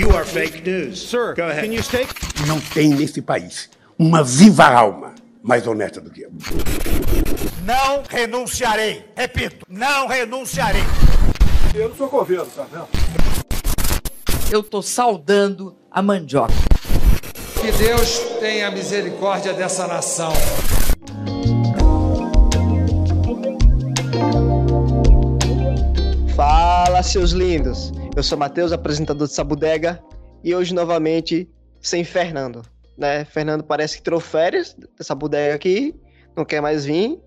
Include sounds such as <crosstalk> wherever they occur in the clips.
You are fake news. Sir, Go ahead. can you state? Não tem nesse país uma viva alma mais honesta do que eu. Não renunciarei. Repito, não renunciarei. Eu não sou governo, tá vendo? Eu tô saudando a mandioca. Que Deus tenha misericórdia dessa nação. Fala, seus lindos! Eu sou Matheus, apresentador de Sabudega, e hoje novamente sem Fernando. Né? Fernando parece que tirou férias dessa bodega aqui, não quer mais vir,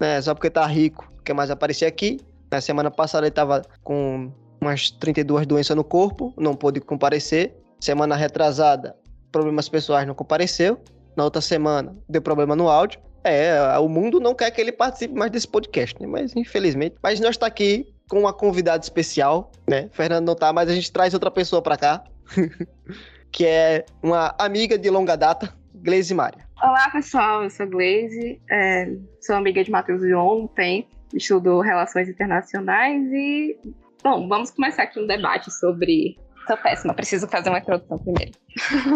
né? Só porque tá rico, não quer mais aparecer aqui. Na semana passada ele tava com umas 32 doenças no corpo, não pôde comparecer. Semana retrasada, problemas pessoais, não compareceu. Na outra semana, deu problema no áudio. É, o mundo não quer que ele participe mais desse podcast, né? Mas infelizmente. Mas nós está aqui com uma convidada especial, né? Fernando não tá, mas a gente traz outra pessoa para cá. <laughs> que é uma amiga de longa data, Glaze Maria. Olá, pessoal. Eu sou Glaze, é, sou amiga de Matheus de ontem, estudo Relações Internacionais e, bom, vamos começar aqui um debate sobre. Sou péssima, preciso fazer uma introdução primeiro.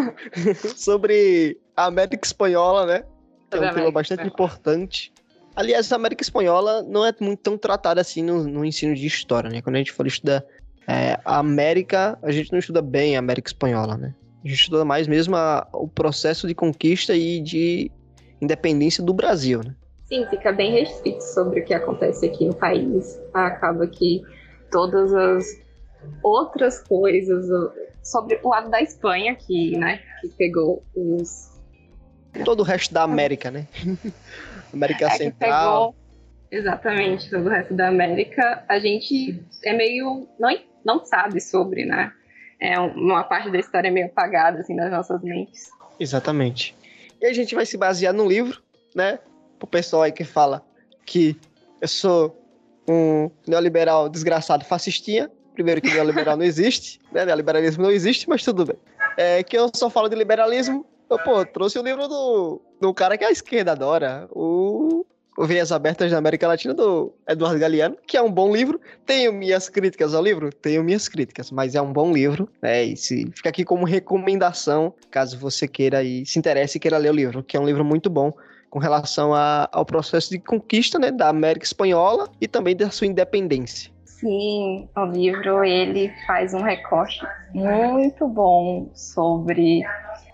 <laughs> sobre a América Espanhola, né? É um tema bastante importante. Aliás, a América Espanhola não é muito tão tratada assim no, no ensino de história, né? Quando a gente for estudar é, a América, a gente não estuda bem a América Espanhola, né? A gente estuda mais mesmo a- o processo de conquista e de independência do Brasil, né? Sim, fica bem restrito sobre o que acontece aqui no país. Acaba que todas as outras coisas sobre o lado da Espanha, que, né, que pegou os. Todo o resto da América, né? <laughs> América é, Central. exatamente todo o resto da América, a gente é meio. não, não sabe sobre, né? É um- uma parte da história meio apagada, assim, nas nossas mentes. Exatamente. E a gente vai se basear no livro, né? Pro pessoal aí que fala que eu sou um neoliberal desgraçado fascistinha. Primeiro que neoliberal não existe, <laughs> né? Neoliberalismo não existe, mas tudo bem. É que eu só falo de liberalismo. Pô, trouxe o livro do, do cara que a esquerda adora, o, Veias Abertas da América Latina, do Eduardo Galeano, que é um bom livro. Tenho minhas críticas ao livro? Tenho minhas críticas, mas é um bom livro, né? E se, fica aqui como recomendação, caso você queira e se interesse e queira ler o livro, que é um livro muito bom com relação a- ao processo de conquista né, da América Espanhola e também da sua independência. Sim, o livro ele faz um recorte muito bom sobre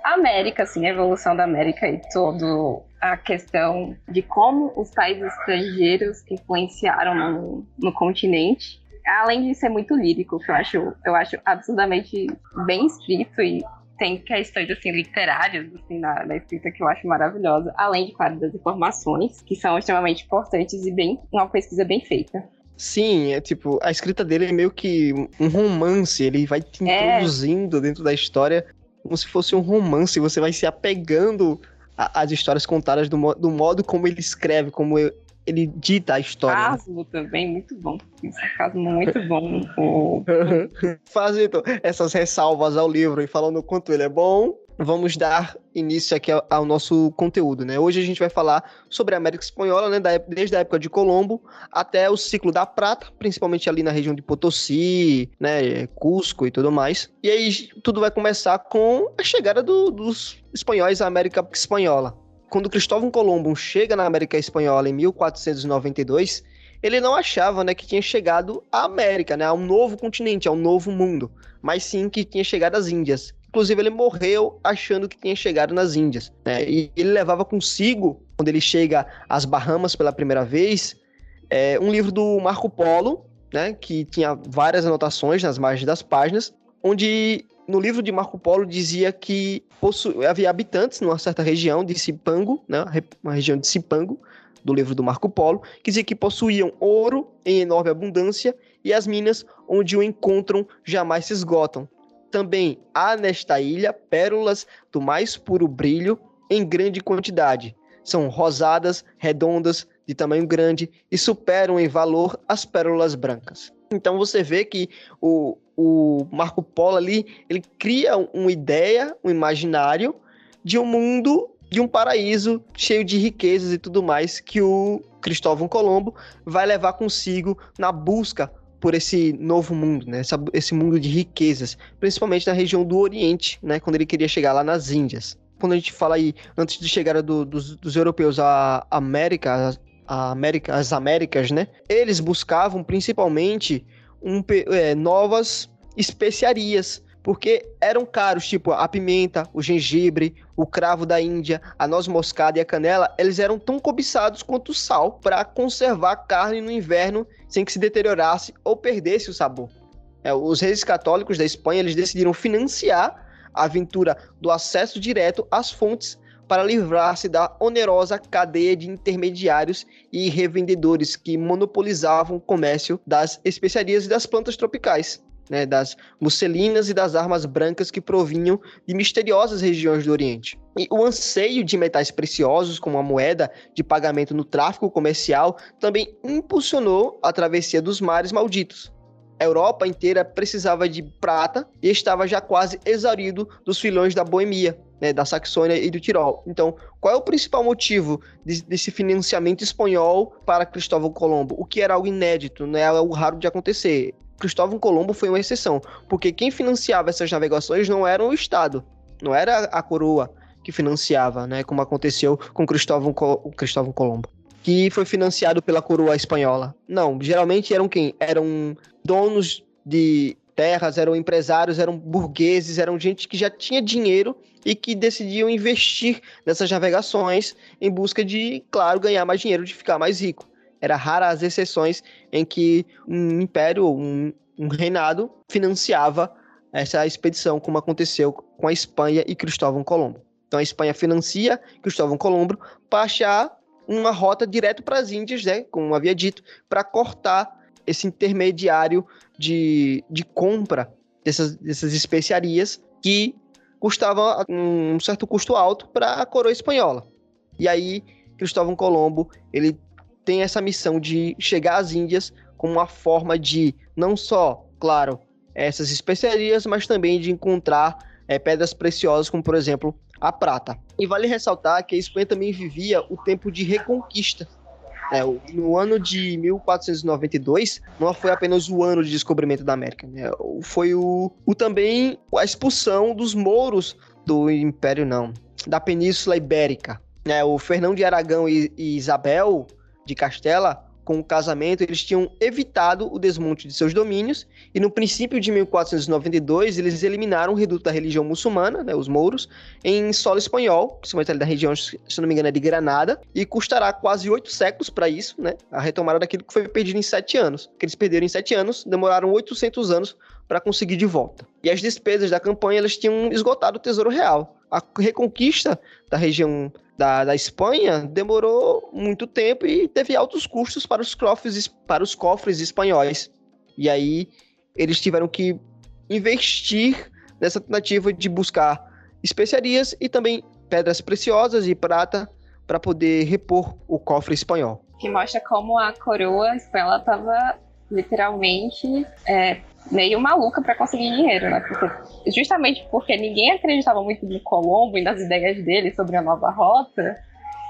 a América, assim, a evolução da América e toda a questão de como os países estrangeiros influenciaram no, no continente. Além de ser muito lírico, que eu acho, eu acho absurdamente bem escrito e tem questões assim literárias assim na, na escrita que eu acho maravilhosa, além de claro das informações que são extremamente importantes e bem uma pesquisa bem feita. Sim, é tipo, a escrita dele é meio que um romance, ele vai te É. introduzindo dentro da história como se fosse um romance, você vai se apegando às histórias contadas do, mo- do modo como ele escreve, como eu- ele dita a história. né? Casmo também, muito bom. Esse Casmo muito bom. <laughs> Fazendo essas ressalvas ao livro e falando o quanto ele é bom, vamos dar início aqui ao, nosso conteúdo, né? Hoje a gente vai falar sobre a América Espanhola, né? desde a época de Colombo até o ciclo da prata, principalmente ali na região de Potosí, né? Cusco e tudo mais. E aí tudo vai começar com a chegada do- dos espanhóis à América Espanhola. Quando Cristóvão Colombo chega na América Espanhola em 1492, ele não achava né, que tinha chegado à América, né, a um novo continente, a um novo mundo, mas sim que tinha chegado às Índias. Inclusive, ele morreu achando que tinha chegado nas Índias. Né, e ele levava consigo, quando ele chega às Bahamas pela primeira vez, é, um livro do Marco Polo, né, que tinha várias anotações nas margens das páginas, onde no livro de Marco Polo dizia que havia habitantes numa certa região de Cipango, né, uma região de Cipango, do livro do Marco Polo, que dizia que possuíam ouro em enorme abundância e as minas onde o encontram jamais se esgotam. Também há nesta ilha pérolas do mais puro brilho em grande quantidade. São rosadas, redondas, de tamanho grande e superam em valor as pérolas brancas. Então você vê que o, o Marco Polo ali, ele cria uma ideia, um imaginário de um mundo, de um paraíso cheio de riquezas e tudo mais que o Cristóvão Colombo vai levar consigo na busca por esse novo mundo, né? Essa, esse mundo de riquezas, principalmente na região do Oriente, né? Quando ele queria chegar lá nas Índias. Quando a gente fala aí, antes de chegar do, dos, dos europeus à América, a América, as Américas, né? Eles buscavam principalmente um, é, novas especiarias, porque eram caros, tipo a pimenta, o gengibre, o cravo da Índia, a noz moscada e a canela, eles eram tão cobiçados quanto o sal para conservar a carne no inverno sem que se deteriorasse ou perdesse o sabor. É, os reis católicos da Espanha eles decidiram financiar a aventura do acesso direto às fontes para livrar-se da onerosa cadeia de intermediários e revendedores que monopolizavam o comércio das especiarias e das plantas tropicais né, das musselinas e das armas brancas que provinham de misteriosas regiões do Oriente. E o anseio de metais preciosos como a moeda de pagamento no tráfico comercial também impulsionou a travessia dos mares malditos. A Europa inteira precisava de prata e estava já quase exaurido dos filões da Boemia, né, da Saxônia e do Tirol. Então, qual é o principal motivo de, desse financiamento espanhol para Cristóvão Colombo? O que era algo inédito, é algo raro de acontecer. Cristóvão Colombo foi uma exceção, porque quem financiava essas navegações não era o Estado, não era a coroa que financiava, né, como aconteceu com Cristóvão, Cristóvão Colombo, que foi financiado pela coroa espanhola. Não, geralmente eram quem? Eram donos de terras, eram empresários, eram burgueses, eram gente que já tinha dinheiro e que decidiam investir nessas navegações em busca de, claro, ganhar mais dinheiro, de ficar mais rico. Era rara as exceções em que um império, um, um reinado, financiava essa expedição, como aconteceu com a Espanha e Cristóvão Colombo. Então a Espanha financia Cristóvão Colombo para achar uma rota direto para as Índias, né, como havia dito, para cortar esse intermediário de, de compra dessas, dessas especiarias que custava um certo custo alto para a coroa espanhola. E aí Cristóvão Colombo ele tem essa missão de chegar às Índias como uma forma de não só, claro, essas especiarias, mas também de encontrar é, pedras preciosas, como por exemplo a prata. E vale ressaltar que a Espanha também vivia o tempo de reconquista. É, no ano de 1492, não foi apenas o ano de descobrimento da América, né? foi o, o também a expulsão dos mouros do Império, não, da Península Ibérica. Né? O Fernão de Aragão e, e Isabel de Castela, com o casamento, eles tinham evitado o desmonte de seus domínios e no princípio de 1492 eles eliminaram o reduto da religião muçulmana, né, os mouros, em solo espanhol, principalmente ali da região, se não me engano, é de Granada, e custará quase oito séculos para isso, né, a retomada daquilo que foi perdido em sete anos. Que eles perderam em sete anos, demoraram 800 anos para conseguir de volta. E as despesas da campanha elas tinham esgotado o tesouro real. A reconquista da região da, da Espanha demorou muito tempo e teve altos custos para os cofres, para os cofres espanhóis. E aí eles tiveram que investir nessa tentativa de buscar especiarias e também pedras preciosas e prata para poder repor o cofre espanhol. Que mostra como a coroa espanhola estava literalmente é, meio maluca para conseguir dinheiro, né? Porque, justamente porque ninguém acreditava muito no Colombo e nas ideias dele sobre a nova rota,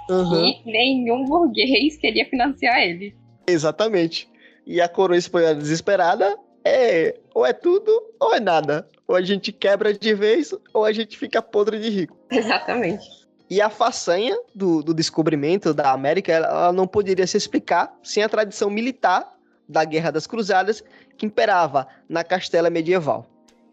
uhum. e nenhum burguês queria financiar ele. Exatamente. E a coroa espanhola desesperada é ou é tudo ou é nada. Ou a gente quebra de vez ou a gente fica podre de rico. Exatamente. E a façanha do, do descobrimento da América ela não poderia se explicar sem a tradição militar da Guerra das Cruzadas que imperava na Castela medieval.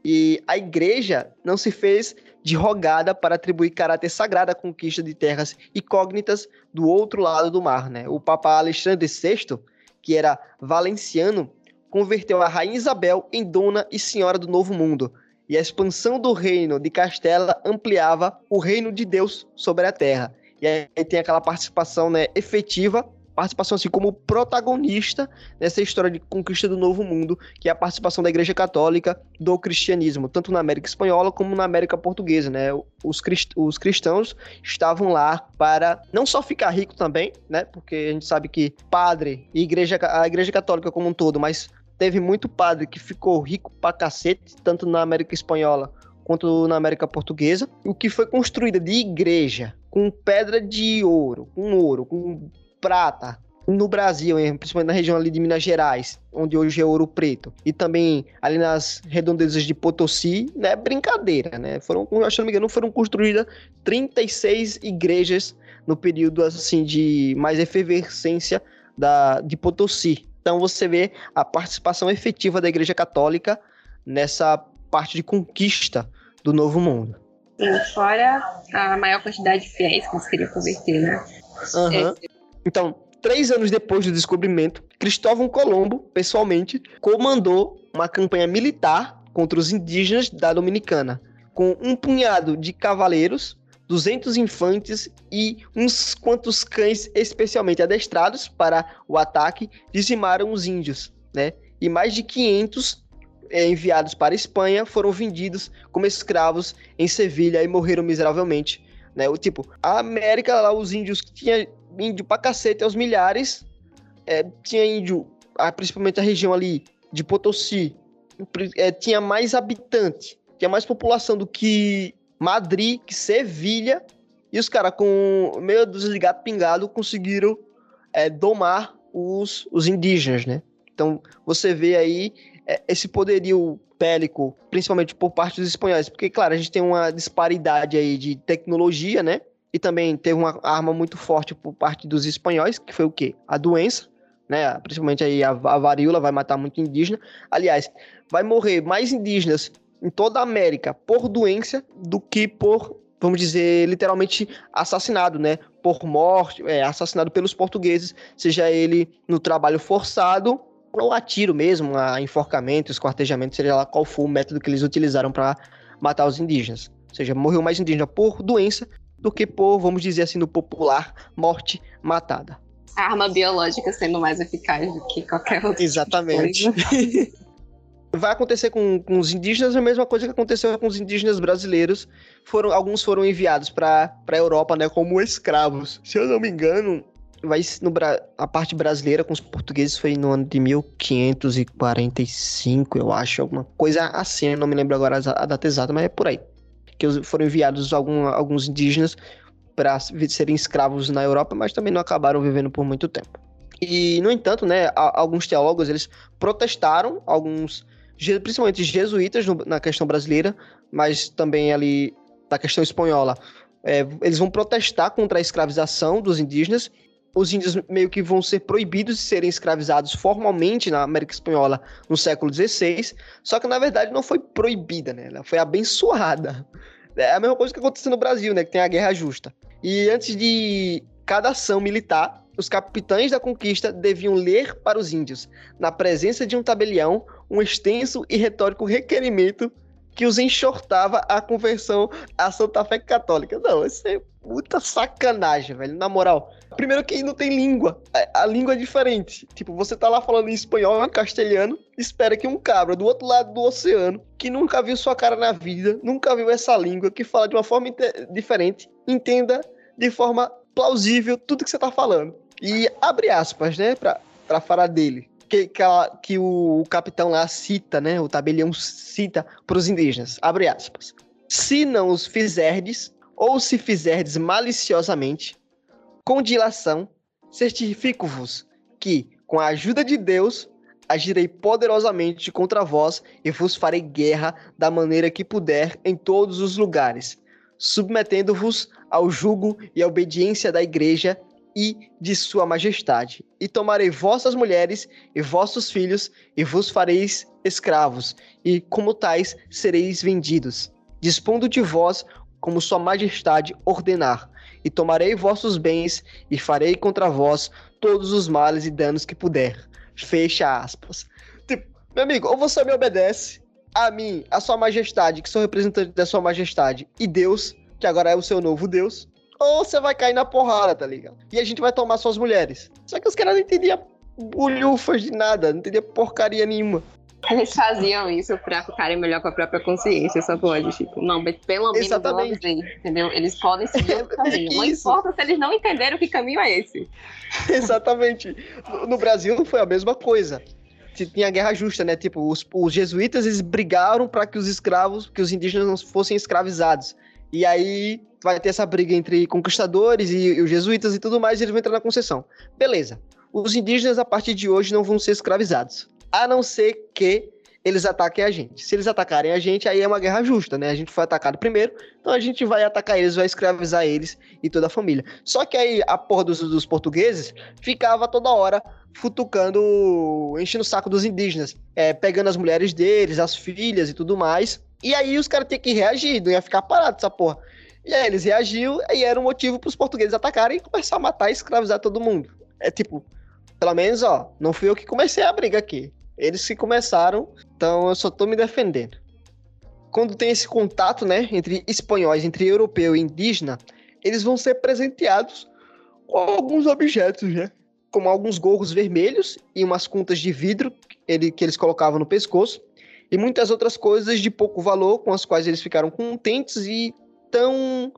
E a igreja não se fez de rogada para atribuir caráter sagrado à conquista de terras incógnitas do outro lado do mar. Né? O Papa Alexandre VI, que era valenciano, converteu a Rainha Isabel em dona e senhora do Novo Mundo. E a expansão do reino de Castela ampliava o reino de Deus sobre a terra. E aí tem aquela participação né, efetiva participação assim como protagonista nessa história de conquista do novo mundo, que é a participação da Igreja Católica do cristianismo, tanto na América Espanhola como na América Portuguesa, né? Os, crist os cristãos estavam lá para não só ficar rico também, né? Porque a gente sabe que padre e igreja, a Igreja Católica como um todo, mas teve muito padre que ficou rico pra cacete, tanto na América Espanhola quanto na América Portuguesa, o que foi construída de igreja com pedra de ouro, com ouro, com prata, no Brasil, principalmente na região ali de Minas Gerais, onde hoje é Ouro Preto, e também ali nas redondezas de Potosí, né, brincadeira, né? Foram, se não me engano, foram construídas 36 igrejas no período assim de mais efervescência da de Potosí. Então você vê a participação efetiva da Igreja Católica nessa parte de conquista do Novo Mundo. Sim, fora a maior quantidade de fiéis que eles queriam converter, né? Uhum. É. Então, três anos depois do descobrimento, Cristóvão Colombo, pessoalmente, comandou uma campanha militar contra os indígenas da Dominicana, com um punhado de cavaleiros, 200 infantes e uns quantos cães especialmente adestrados para o ataque, dizimaram os índios, né? E mais de 500 é, enviados para a Espanha foram vendidos como escravos em Sevilha e morreram miseravelmente. Né? O tipo, a América, lá, os índios tinha índio pra cacete aos milhares. É, tinha índio, principalmente a região ali de Potosí, é, tinha mais habitante, tinha mais população do que Madrid, que Sevilha. E os caras, com meio desligado pingado, conseguiram é, domar os, os indígenas, né? Então, você vê aí é, esse poderio bélico, principalmente por parte dos espanhóis, porque, claro, a gente tem uma disparidade aí de tecnologia, né? E também teve uma arma muito forte por parte dos espanhóis, que foi o quê? A doença, né? Principalmente aí a, a varíola vai matar muito indígena. Aliás, vai morrer mais indígenas em toda a América por doença do que por, vamos dizer, literalmente assassinado, né? Por morte, é, assassinado pelos portugueses, seja ele no trabalho forçado ou a tiro mesmo, a enforcamento, esquartejamento, seja lá qual for o método que eles utilizaram para matar os indígenas. Ou seja, morreu mais indígena por doença do que por, vamos dizer assim, no popular, morte matada. A arma biológica sendo mais eficaz do que qualquer outra. Exatamente. <laughs> Vai acontecer com, com, os indígenas a mesma coisa que aconteceu com os indígenas brasileiros. Foram, alguns foram enviados para a Europa né, como escravos. Se eu não me engano, vai no, a parte brasileira com os portugueses foi no ano de 1545, eu acho, alguma coisa assim, eu não me lembro agora a data exata, mas é por aí. Que foram enviados algum, alguns indígenas para serem escravos na Europa, mas também não acabaram vivendo por muito tempo. E, no entanto, né, alguns teólogos eles protestaram, alguns, principalmente jesuítas no, na questão brasileira, mas também ali na questão espanhola, é, eles vão protestar contra a escravização dos indígenas os índios meio que vão ser proibidos de serem escravizados formalmente na América Espanhola no século XVI, só que na verdade não foi proibida, né? Ela foi abençoada. É a mesma coisa que aconteceu no Brasil, né? Que tem a Guerra Justa. E antes de cada ação militar, os capitães da conquista deviam ler para os índios, na presença de um tabelião, um extenso e retórico requerimento que os enxortava a conversão à Santa Fé Católica. Não, isso é muita sacanagem, velho. Na moral, primeiro que não tem língua. A, a, língua é diferente. Tipo, você tá lá falando em espanhol, em castelhano, espera que um cabra do outro lado do oceano, que nunca viu sua cara na vida, nunca viu essa língua, que fala de uma forma diferente, entenda de forma plausível tudo que você tá falando. E abre aspas, né, pra, pra falar dele que, que, ela, que o, capitão lá cita, né? O tabelião cita para os indígenas, abre aspas. Se não os fizerdes, ou se fizerdes maliciosamente, com dilação, certifico-vos que, com a ajuda de Deus, agirei poderosamente contra vós e vos farei guerra da maneira que puder em todos os lugares, submetendo-vos ao jugo e à obediência da igreja e de sua majestade. E tomarei vossas mulheres e vossos filhos e vos fareis escravos, e como tais sereis vendidos, dispondo de vós como sua majestade ordenar. E tomarei vossos bens e farei contra vós todos os males e danos que puder. Fecha aspas. Tipo, meu amigo, ou você me obedece a mim, a sua majestade, que sou representante da sua majestade, e Deus, que agora é o seu novo Deus, ou você vai cair na porrada, tá ligado? E a gente vai tomar suas mulheres. Só que os caras não entendiam bolhufas de nada, não entendiam porcaria nenhuma. Eles faziam isso pra ficarem melhor com a própria consciência, só pode, tipo, não, mas pelo menos Exatamente. avisei, entendeu? Eles podem seguir o caminho. Não importa se eles não entenderam que caminho é esse. <laughs> Exatamente. No, no Brasil foi a mesma coisa tinha guerra justa, né? Tipo, os, os jesuítas eles brigaram para que os escravos, que os indígenas não fossem escravizados. E aí vai ter essa briga entre conquistadores e, e os jesuítas e tudo mais, e eles vão entrar na concessão. Beleza. os indígenas a partir de hoje não vão ser escravizados. A não ser que eles ataquem a gente. Se eles atacarem a gente, aí é uma guerra justa, né? A gente foi atacado primeiro, então a gente vai atacar eles, vai escravizar eles e toda a família. Só que aí a porra dos, dos portugueses ficava toda hora futucando, enchendo o saco dos indígenas, é, pegando as mulheres deles, as filhas e tudo mais. E aí os caras tinham que reagir, não ia ficar parado essa porra. E aí eles reagiram e era um motivo para os portugueses atacarem e começar a matar e escravizar todo mundo. É tipo, pelo menos, ó, não fui eu que comecei a briga aqui. Eles que começaram, então eu só tô me defendendo. Quando tem esse contato, né, entre espanhóis, entre europeu e indígena, eles vão ser presenteados com alguns objetos, né? Como alguns gorros vermelhos e umas contas de vidro ele, que eles colocavam no pescoço, e muitas outras coisas de pouco valor com as quais eles ficaram contentes e tão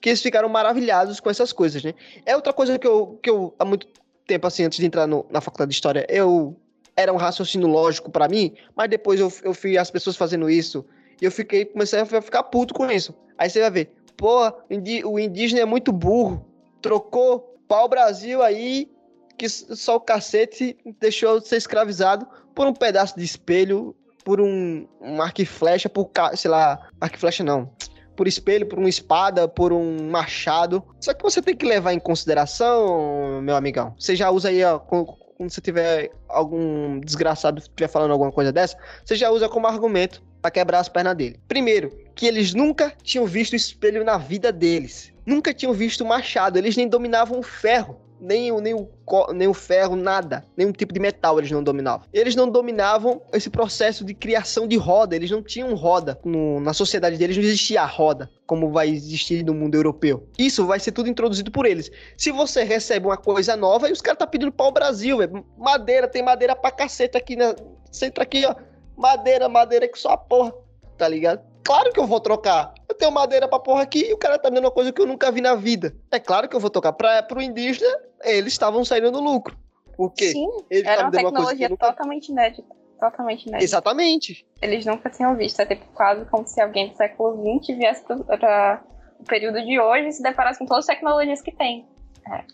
que eles ficaram maravilhados com essas coisas, né? É outra coisa que eu, que eu há muito tempo assim, antes de entrar no, na faculdade de história, eu era um raciocínio lógico para mim, mas depois eu, eu fui as pessoas fazendo isso e eu fiquei, comecei a ficar puto com isso. Aí você vai ver, pô, o indígena é muito burro, trocou pau Brasil aí, que só o cacete deixou de ser escravizado por um pedaço de espelho, por um, um arco e flecha, por, sei lá, arco e flecha não, por espelho, por uma espada, por um machado. Só que você tem que levar em consideração, meu amigão. Você já usa aí, ó, quando você tiver algum desgraçado estiver falando alguma coisa dessa, você já usa como argumento para quebrar as pernas dele. Primeiro, que eles nunca tinham visto espelho na vida deles. Nunca tinham visto machado, eles nem dominavam o ferro nem, nem, o, nem o ferro, nada. Nenhum tipo de metal eles não dominavam. Eles não dominavam esse processo de criação de roda. Eles não tinham roda. No, na sociedade deles não existia roda, como vai existir no mundo europeu. Isso vai ser tudo introduzido por eles. Se você recebe uma coisa nova, e os caras tá pedindo pau Brasil, véio. Madeira, tem madeira pra caceta aqui, né? Você entra aqui, ó. Madeira, madeira que só a porra. Tá ligado? Claro que eu vou trocar. Eu tenho madeira pra porra aqui e o cara tá dando uma coisa que eu nunca vi na vida. É claro que eu vou trocar. Pra, pro indígena, eles estavam saindo no lucro. Por quê? Sim, Ele era uma tecnologia uma totalmente inédita. Totalmente inédita. Exatamente. Eles nunca tinham visto. É tipo quase como se alguém do século XX viesse para o período de hoje e se deparasse com todas as tecnologias que tem.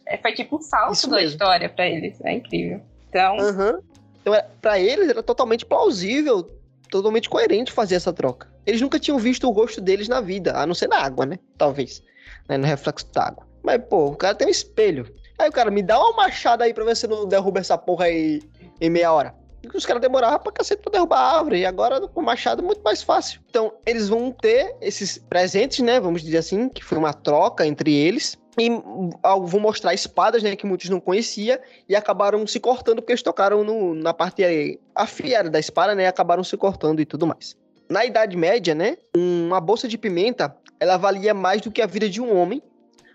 É, foi tipo um salto Isso da mesmo. história para eles. É incrível. Então. Uhum. Então, para eles era totalmente plausível, totalmente coerente fazer essa troca. Eles nunca tinham visto o rosto deles na vida, a não ser na água, né? Talvez. Né? No reflexo da água. Mas, pô, o cara tem um espelho. Aí o cara, me dá uma machada aí pra ver se não derruba essa porra aí em meia hora. Porque os caras demoravam pra cacete pra derrubar a árvore. E agora com machado é muito mais fácil. Então, eles vão ter esses presentes, né? Vamos dizer assim, que foi uma troca entre eles. E vão mostrar espadas, né? Que muitos não conheciam. E acabaram se cortando porque eles tocaram no, na parte afiada da espada, né? E acabaram se cortando e tudo mais. Na Idade Média, né, uma bolsa de pimenta, ela valia mais do que a vida de um homem,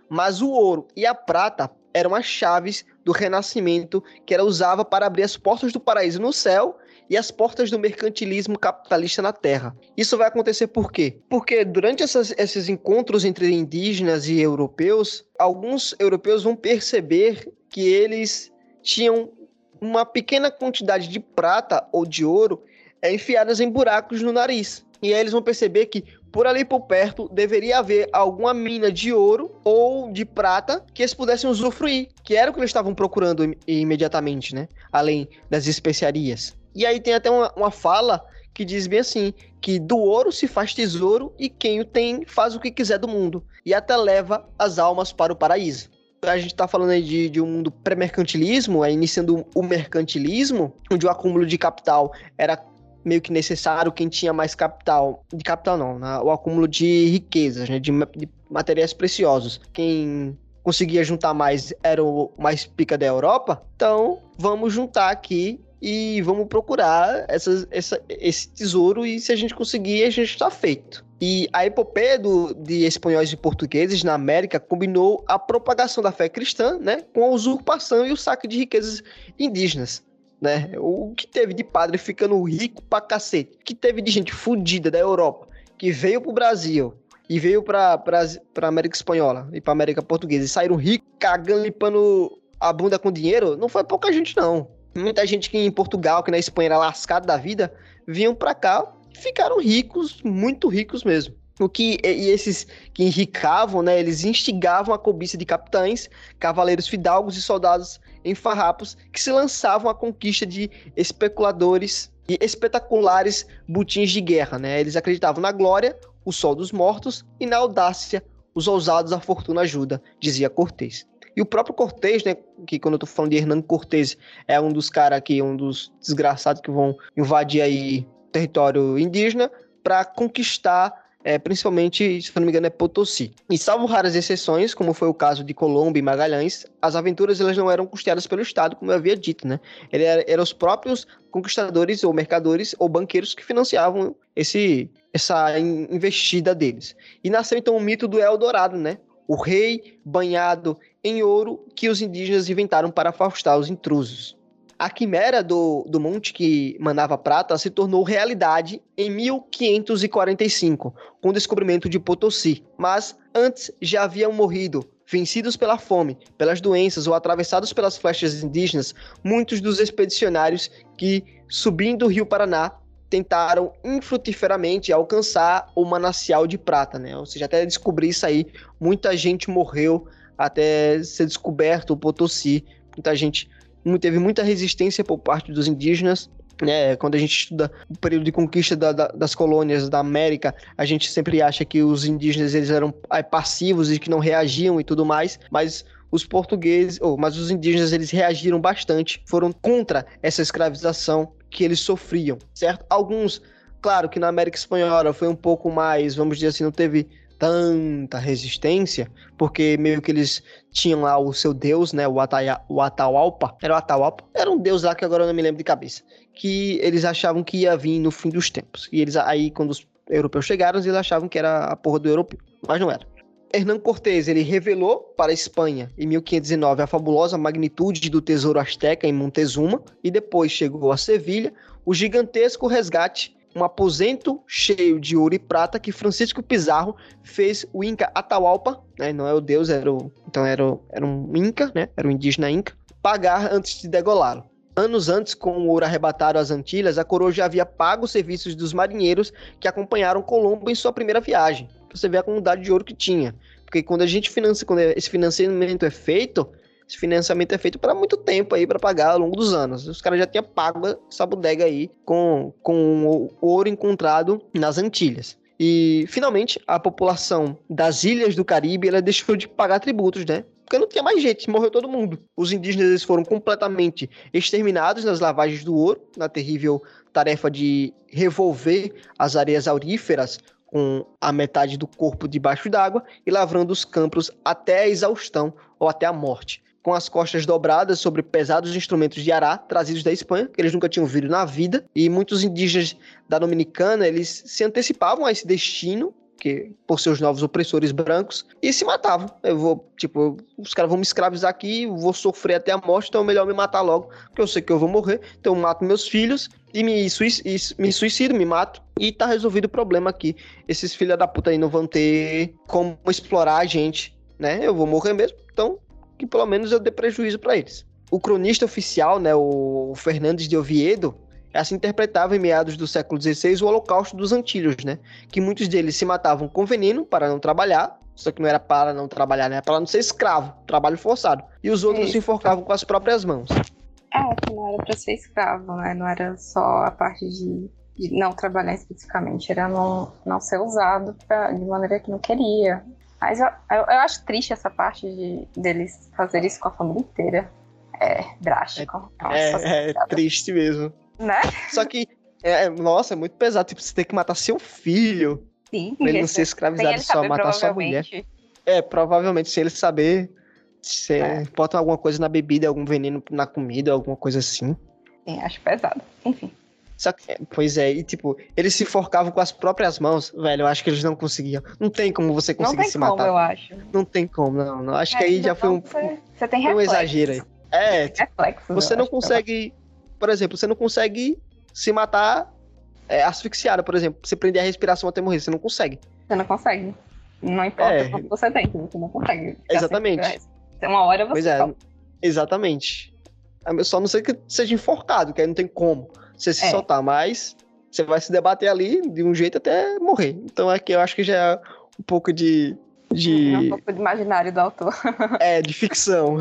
mas o ouro e a prata eram as chaves do renascimento que ela usava para abrir as portas do paraíso no céu e as portas do mercantilismo capitalista na Terra. Isso vai acontecer por quê? Porque durante essas, esses encontros entre indígenas e europeus, alguns europeus vão perceber que eles tinham uma pequena quantidade de prata ou de ouro é, enfiadas em buracos no nariz. E aí eles vão perceber que por ali por perto deveria haver alguma mina de ouro ou de prata que eles pudessem usufruir, que era o que eles estavam procurando im imediatamente, né? Além das especiarias. E aí tem até uma, uma fala que diz bem assim: que do ouro se faz tesouro e quem o tem faz o que quiser do mundo, e até leva as almas para o paraíso a gente está falando aí de, de um mundo pré-mercantilismo, é, iniciando o mercantilismo, onde o acúmulo de capital era meio que necessário quem tinha mais capital, de capital não, né? o acúmulo de riquezas, né? de, de materiais preciosos. Quem conseguia juntar mais era o mais pica da Europa, então vamos juntar aqui e vamos procurar essas, essa, esse tesouro e se a gente conseguir, a gente está feito. E a epopeia do, de espanhóis e portugueses na América combinou a propagação da fé cristã né, com a usurpação e o saque de riquezas indígenas né? O que teve de padre ficando rico pra cacete, o que teve de gente fudida da Europa, que veio pro Brasil e veio pra, pra, pra América Espanhola e pra América Portuguesa e saíram ricos, cagando, limpando a bunda com dinheiro, não foi pouca gente, não. Muita gente que em Portugal, que na Espanha era lascado da vida, vinham pra cá e ficaram ricos, muito ricos mesmo. O que e esses que enricavam, né, eles instigavam a cobiça de capitães, cavaleiros fidalgos e soldados em farrapos que se lançavam à conquista de especuladores e espetaculares botins de guerra, né? Eles acreditavam na glória, o sol dos mortos, e na audácia, os ousados a fortuna ajuda, dizia Cortés. E o próprio Cortés, né, que quando eu tô falando de Hernando Cortés, é um dos caras aqui, um dos desgraçados que vão invadir aí território indígena para conquistar é, principalmente, se não me engano, é Potosí. E salvo raras exceções, como foi o caso de Colombo e Magalhães, as aventuras elas não eram custeadas pelo Estado, como eu havia dito, né? Ele era, eram os próprios conquistadores ou mercadores ou banqueiros que financiavam esse, essa investida deles. E nasceu então o mito do Eldorado, né? O rei banhado em ouro que os indígenas inventaram para afastar os intrusos. A quimera do, do monte que manava prata se tornou realidade em 1545, com o descobrimento de Potosí, mas antes já haviam morrido vencidos pela fome, pelas doenças ou atravessados pelas flechas indígenas, muitos dos expedicionários que, subindo o rio Paraná, tentaram infrutiferamente alcançar o manancial de prata, né? Ou seja, até descobrir isso aí, muita gente morreu até ser descoberto o Potosí, muita gente teve muita resistência por parte dos indígenas. né quando a gente estuda o período de conquista da, da, das colônias da América, a gente sempre acha que os indígenas eles eram é, passivos e que não reagiam e tudo mais, mas os portugueses, oh, mas os indígenas eles reagiram bastante, foram contra essa escravização que eles sofriam, certo? Alguns, claro que na América Espanhola foi um pouco mais, vamos dizer assim, não teve tanta resistência, porque meio que eles tinham lá o seu deus, né, o, Ataya, o Atahualpa, era o Atahualpa, era um deus lá que agora eu não me lembro de cabeça, que eles achavam que ia vir no fim dos tempos. E eles aí quando os europeus chegaram, eles achavam que era a porra do europeu, mas não era. Hernán Cortés ele revelou para a Espanha em 1519 a fabulosa magnitude do tesouro asteca em Montezuma e depois chegou a Sevilha o gigantesco resgate um aposento cheio de ouro e prata que Francisco Pizarro fez o Inca Atahualpa, né? Não é o deus, era o, então era, o, era um Inca, né? Era um indígena Inca, pagar antes de degolá-lo. Anos antes, com o ouro arrebatado às Antilhas, a coroa já havia pago os serviços dos marinheiros que acompanharam Colombo em sua primeira viagem. Você vê a comunidade de ouro que tinha. Porque quando a gente financia, quando esse financiamento é feito, esse financiamento é feito para muito tempo aí para pagar ao longo dos anos. Os caras já tinham pago essa bodega aí com, com o ouro encontrado nas Antilhas. E finalmente a população das ilhas do Caribe ela deixou de pagar tributos, né? Porque não tinha mais gente, morreu todo mundo. Os indígenas eles foram completamente exterminados nas lavagens do ouro, na terrível tarefa de revolver as areias auríferas com a metade do corpo debaixo d'água e lavrando os campos até a exaustão ou até a morte com as costas dobradas sobre pesados instrumentos de ará trazidos da Espanha, que eles nunca tinham visto na vida, e muitos indígenas da Dominicana, eles se antecipavam a esse destino, que por seus novos opressores brancos, e se matavam. Eu vou, tipo, os caras vão me escravizar aqui, vou sofrer até a morte, então é melhor me matar logo, porque eu sei que eu vou morrer, então eu mato meus filhos e me, suicido, me suicido, me mato, e tá resolvido o problema aqui. Esses filha da puta aí não vão ter como explorar a gente, né? Eu vou morrer mesmo, então que pelo menos eu dê prejuízo para eles. O cronista oficial, né, o Fernandes de Oviedo, assim interpretava em meados do século XVI o Holocausto dos Antilhos, né, que muitos deles se matavam com veneno para não trabalhar, só que não era para não trabalhar, né, para não ser escravo, trabalho forçado, e os outros se enforcavam com as próprias mãos. É, que não era para ser escravo, né, não era só a parte de, de não trabalhar especificamente, era não, não ser usado pra, de maneira que não queria, mas eu, eu, eu, acho triste essa parte de deles fazer isso com a família inteira. É drástico. É, nossa, é, é triste mesmo. Né? Só que, é, é, nossa, é muito pesado. Tipo, você ter que matar seu filho. Sim. Pra ele não ser escravizado e só saber, matar sua mulher. É, provavelmente, se ele saber. Se é. bota alguma coisa na bebida, algum veneno na comida, alguma coisa assim. Sim, acho pesado. Enfim. Só que, pois é, e tipo, eles se forcavam com as próprias mãos, velho. Eu acho que eles não conseguiam. Não tem como você conseguir se matar. Não tem como, eu acho. Não tem como, não. não. Acho é, que aí já foi um, você, você tem um exagero aí. É, tipo, reflexo, você não consegue, por exemplo, você não consegue se matar é, asfixiado, por exemplo. Você prender a respiração até morrer, você não consegue. Você não consegue. Não importa é. quanto você tem, você não consegue. Exatamente. Uma hora você. Pois é, exatamente. Só não sei que seja enforcado, que aí não tem como você se é. soltar, mas Você vai se debater ali de um jeito até morrer. Então aqui eu acho que já é um pouco de. de... É um pouco do imaginário do autor. <laughs> É, de ficção.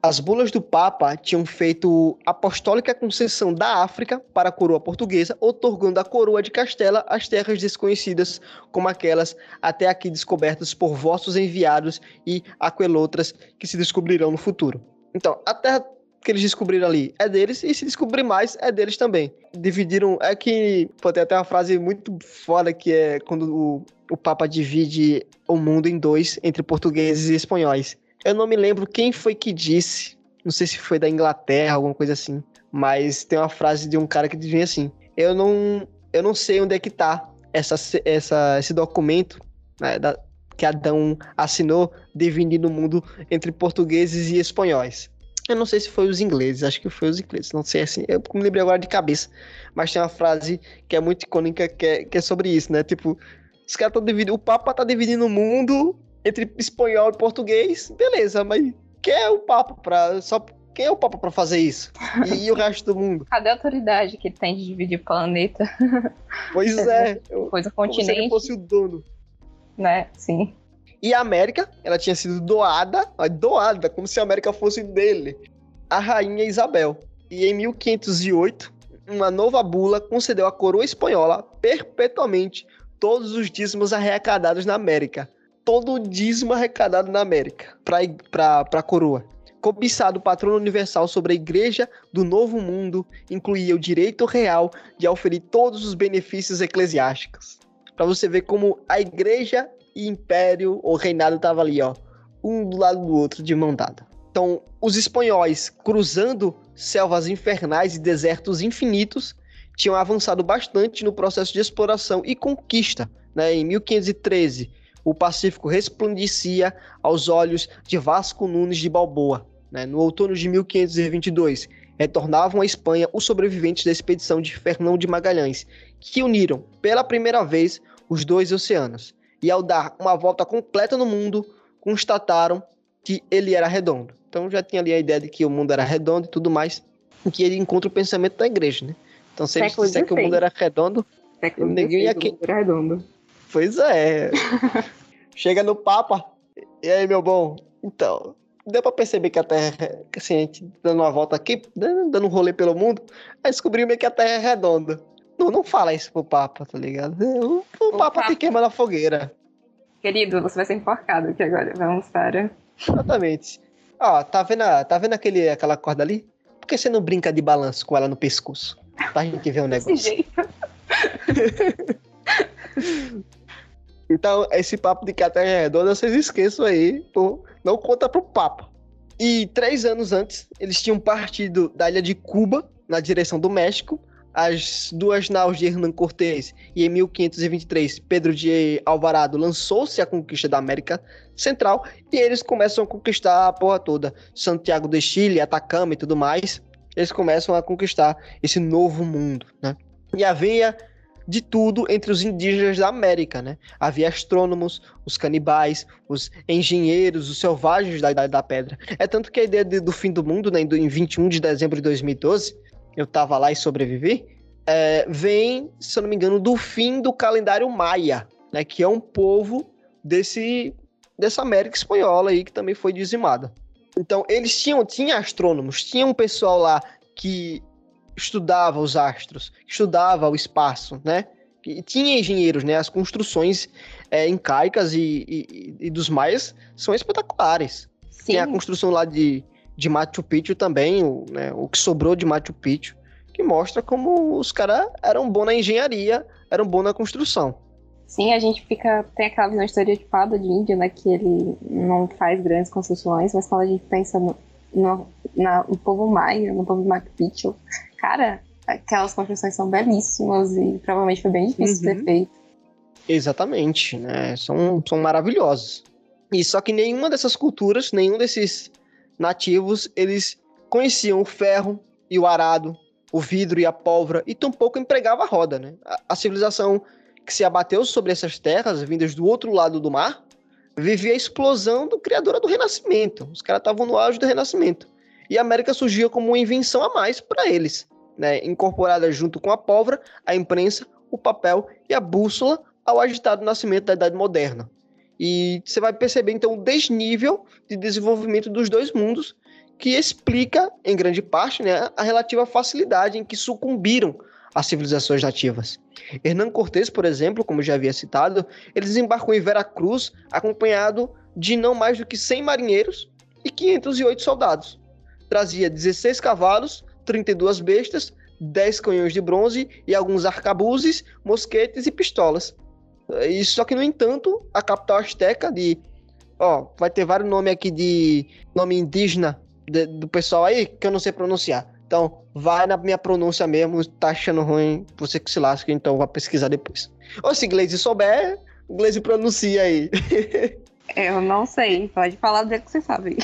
As bulas do Papa tinham feito apostólica concessão da África para a coroa portuguesa, otorgando à coroa de Castela as terras desconhecidas, como aquelas até aqui descobertas por vossos enviados e aquelotras que se descobrirão no futuro. Então, a terra que eles descobriram ali é deles, e se descobrir mais, é deles também. Dividiram. É que. Pô, tem até uma frase muito foda que é quando o, o Papa divide o mundo em dois, entre portugueses e espanhóis. Eu não me lembro quem foi que disse, não sei se foi da Inglaterra, alguma coisa assim, mas tem uma frase de um cara que dizia assim: Eu não, eu não sei onde é que tá essa, essa, esse documento né, da, que Adão assinou dividindo o mundo entre portugueses e espanhóis. Eu não sei se foi os ingleses, acho que foi os ingleses, não sei assim, eu me lembrei agora de cabeça, mas tem uma frase que é muito icônica que é, que é sobre isso, né? Tipo, os caras estão dividindo, o Papa tá dividindo o mundo entre espanhol e português, beleza, mas quem é o Papa para só quem é o Papa para fazer isso? E, e, o resto do mundo? <laughs> Cadê a autoridade que tem de dividir o planeta? Pois <laughs> é. Coisa continente. Como se ele fosse o dono. Né? Sim. E a América, ela tinha sido doada, doada, como se a América fosse dele, a rainha Isabel. E em 1508, uma nova bula concedeu à coroa espanhola perpetuamente todos os dízimos arrecadados na América, todo o dízimo arrecadado na América para a coroa. Cobiçado patrono universal sobre a Igreja do Novo Mundo, incluía o direito real de oferir todos os benefícios eclesiásticos. Para você ver como a Igreja e Império ou Reinado estavam ali, ó, um do lado do outro, de mão dada. Então, os espanhóis, cruzando selvas infernais e desertos infinitos, tinham avançado bastante no processo de exploração e conquista. Né? Em 1513, o Pacífico resplandecia aos olhos de Vasco Nunes de Balboa. Né? No outono de 1522, retornavam à Espanha os sobreviventes da expedição de Fernão de Magalhães, que uniram pela primeira vez os dois oceanos. E ao dar uma volta completa no mundo, constataram que ele era redondo. Então já tinha ali a ideia de que o mundo era redondo e tudo mais, que ele encontra o pensamento da igreja, né? Então se ele disser que o mundo era redondo, ninguém ia que... era redondo. Pois é. <laughs> Chega no Papa. E aí, meu bom? Então, deu pra perceber que a Terra, assim, a gente dando uma volta aqui, dando um rolê pelo mundo, aí descobrimos que a Terra é redonda. Não, não fala isso pro Papa, tá ligado? O, o, o Papa te queima na fogueira. Querido, você vai ser enforcado aqui agora. Vamos para. Exatamente. Ó, tá vendo, tá vendo aquele, aquela corda ali? Por que você não brinca de balanço com ela no pescoço? Pra gente ver um <laughs> negócio. Desse jeito. <laughs> Então, esse papo de que a Terra é redonda, vocês esqueçam aí, pô, não conta pro papo. E três anos antes, eles tinham partido da ilha de Cuba, na direção do México, as duas naus de Hernán Cortés, e em 1523, Pedro de Alvarado lançou-se à conquista da América Central, e eles começam a conquistar a porra toda. Santiago de Chile, Atacama e tudo mais, eles começam a conquistar esse novo mundo, né? E havia de tudo entre os indígenas da América, né? Havia astrônomos, os canibais, os engenheiros, os selvagens da Idade da Pedra. É tanto que a ideia de, do fim do mundo, né, em 21 de dezembro de 2012, eu tava lá e sobrevivi, é, vem, se eu não me engano, do fim do calendário maia, né, que é um povo desse dessa América espanhola aí que também foi dizimada. Então, eles tinham tinha astrônomos, tinha um pessoal lá que estudava os astros, estudava o espaço, né? E tinha engenheiros, né? As construções é, incaicas e, e, e, dos maias são espetaculares. Sim. Tem a construção lá de, de Machu Picchu também, o, né, o que sobrou de Machu Picchu, que mostra como os caras eram bons na engenharia, eram bons na construção. Sim, a gente fica. Tem aquela visão estereotipada de Índia, né? Que ele não faz grandes construções, mas quando a gente pensa no, no, na, no povo maia, no povo Machu Picchu, cara, aquelas construções são belíssimas e provavelmente foi bem difícil uhum. de ter feito. Exatamente, né? São, são maravilhosos. E só que nenhuma dessas culturas, nenhum desses nativos, eles conheciam o ferro e o arado, o vidro e a pólvora, e tampouco empregava a roda, né? A, a civilização que se abateu sobre essas terras, vindas do outro lado do mar, vivia a explosão do criadora do Renascimento. Os caras estavam no auge do Renascimento. E a América surgia como uma invenção a mais para eles. né, incorporada junto com a pólvora, a imprensa, o papel e a bússola ao agitado nascimento da Idade Moderna. E você vai perceber, então, o desnível de desenvolvimento dos dois mundos, que explica, em grande parte, né, a relativa facilidade em que sucumbiram as civilizações nativas. Hernán Cortés, por exemplo, como já havia citado, ele desembarcou em Veracruz acompanhado de não mais do que 100 marinheiros e 508 soldados. Trazia 16 cavalos, 32 bestas, 10 canhões de bronze e alguns arcabuzes, mosquetes e pistolas. Isso só que, no entanto, a capital asteca de. Ó, vai ter vários nomes aqui de nome indígena de, do pessoal aí que eu não sei pronunciar. Então, vai na minha pronúncia mesmo, tá achando ruim, você que se lasca, então vai pesquisar depois. Ou se inglês souber, inglês pronuncia aí. <laughs> Eu não sei, pode falar do que você sabe.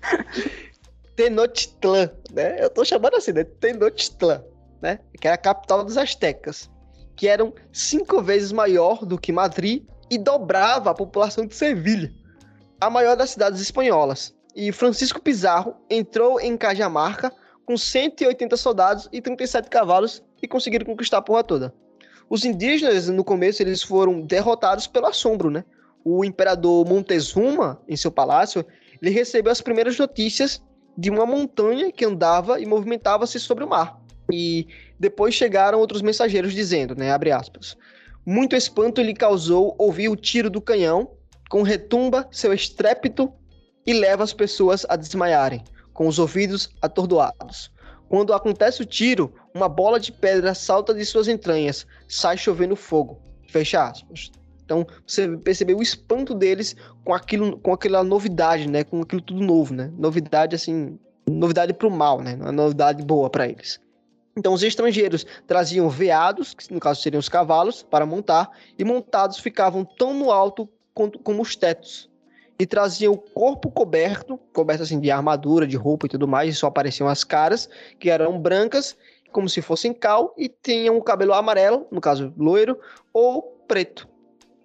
<laughs> Tenochtitlan, né? Eu tô chamando assim, né? Tenochtitlan, né? Que era a capital dos astecas que eram cinco vezes maior do que Madrid e dobrava a população de Sevilha, a maior das cidades espanholas. E Francisco Pizarro entrou em Cajamarca com 180 soldados e 37 cavalos e conseguiram conquistar a porra toda. Os indígenas, no começo, eles foram derrotados pelo assombro, né? O imperador Montezuma, em seu palácio, ele recebeu as primeiras notícias de uma montanha que andava e movimentava-se sobre o mar. E depois chegaram outros mensageiros dizendo, né, abre aspas, muito espanto lhe causou ouvir o tiro do canhão, com retumba seu estrépito e leva as pessoas a desmaiarem, com os ouvidos atordoados. Quando acontece o tiro, uma bola de pedra salta de suas entranhas, sai chovendo fogo. Fecha aspas. Então você percebeu o espanto deles com aquilo, com aquela novidade, né? Com aquilo tudo novo, né? Novidade assim, novidade pro mal, né? Uma novidade boa para eles. Então, os estrangeiros traziam veados, que no caso seriam os cavalos, para montar, e montados ficavam tão no alto quanto, como os tetos. E traziam o corpo coberto, coberto assim de armadura, de roupa e tudo mais, e só apareciam as caras, que eram brancas, como se fossem cal, e tinham o cabelo amarelo, no caso loiro, ou preto.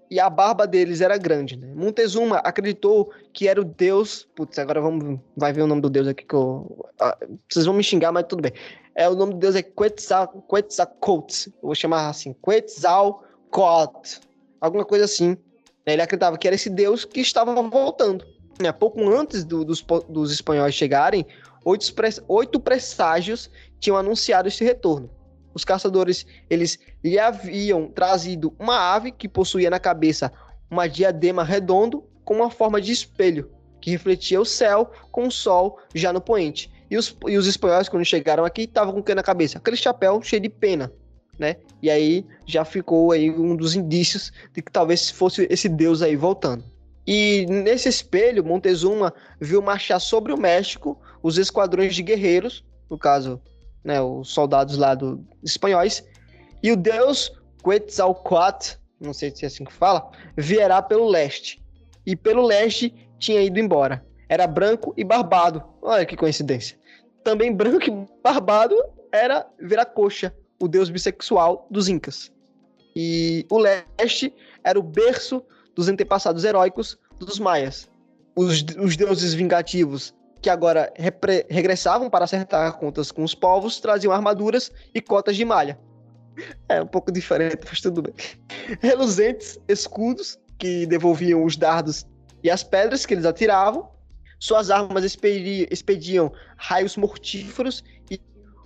E a barba deles era grande, né? Montezuma acreditou que era o deus. Putz, agora vamos. Vai ver o nome do deus aqui que eu. Ah, vocês vão me xingar, mas tudo bem é, o nome de Deus é Quetzal, Quetzalcoatl. Eu vou chamar assim, Quetzalcoatl. Alguma coisa assim. Ele acreditava que era esse Deus que estava voltando. Né? Pouco antes do, dos, dos espanhóis chegarem, oito, oito presságios tinham anunciado esse retorno. Os caçadores, eles lhe haviam trazido uma ave que possuía na cabeça uma diadema redondo com uma forma de espelho, que refletia o céu com o sol já no poente. E os, e os espanhóis, quando chegaram aqui, estavam com o que na cabeça? Aquele chapéu cheio de pena, né? E aí já ficou aí um dos indícios de que talvez fosse esse deus aí voltando. E nesse espelho, Montezuma viu marchar sobre o México os esquadrões de guerreiros, no caso, né, os soldados lá dos espanhóis, e o deus Quetzalcoatl, não sei se é assim que fala, vierá pelo leste. E pelo leste tinha ido embora era branco e barbado. Olha que coincidência. Também branco e barbado era Viracocha, o deus bissexual dos Incas. E o leste era o berço dos antepassados heróicos dos maias. Os, os deuses vingativos que agora regressavam para acertar contas com os povos traziam armaduras e cotas de malha. <laughs> É um pouco diferente, mas tudo bem. Reluzentes escudos que devolviam os dardos e as pedras que eles atiravam, suas armas expediam raios mortíferos e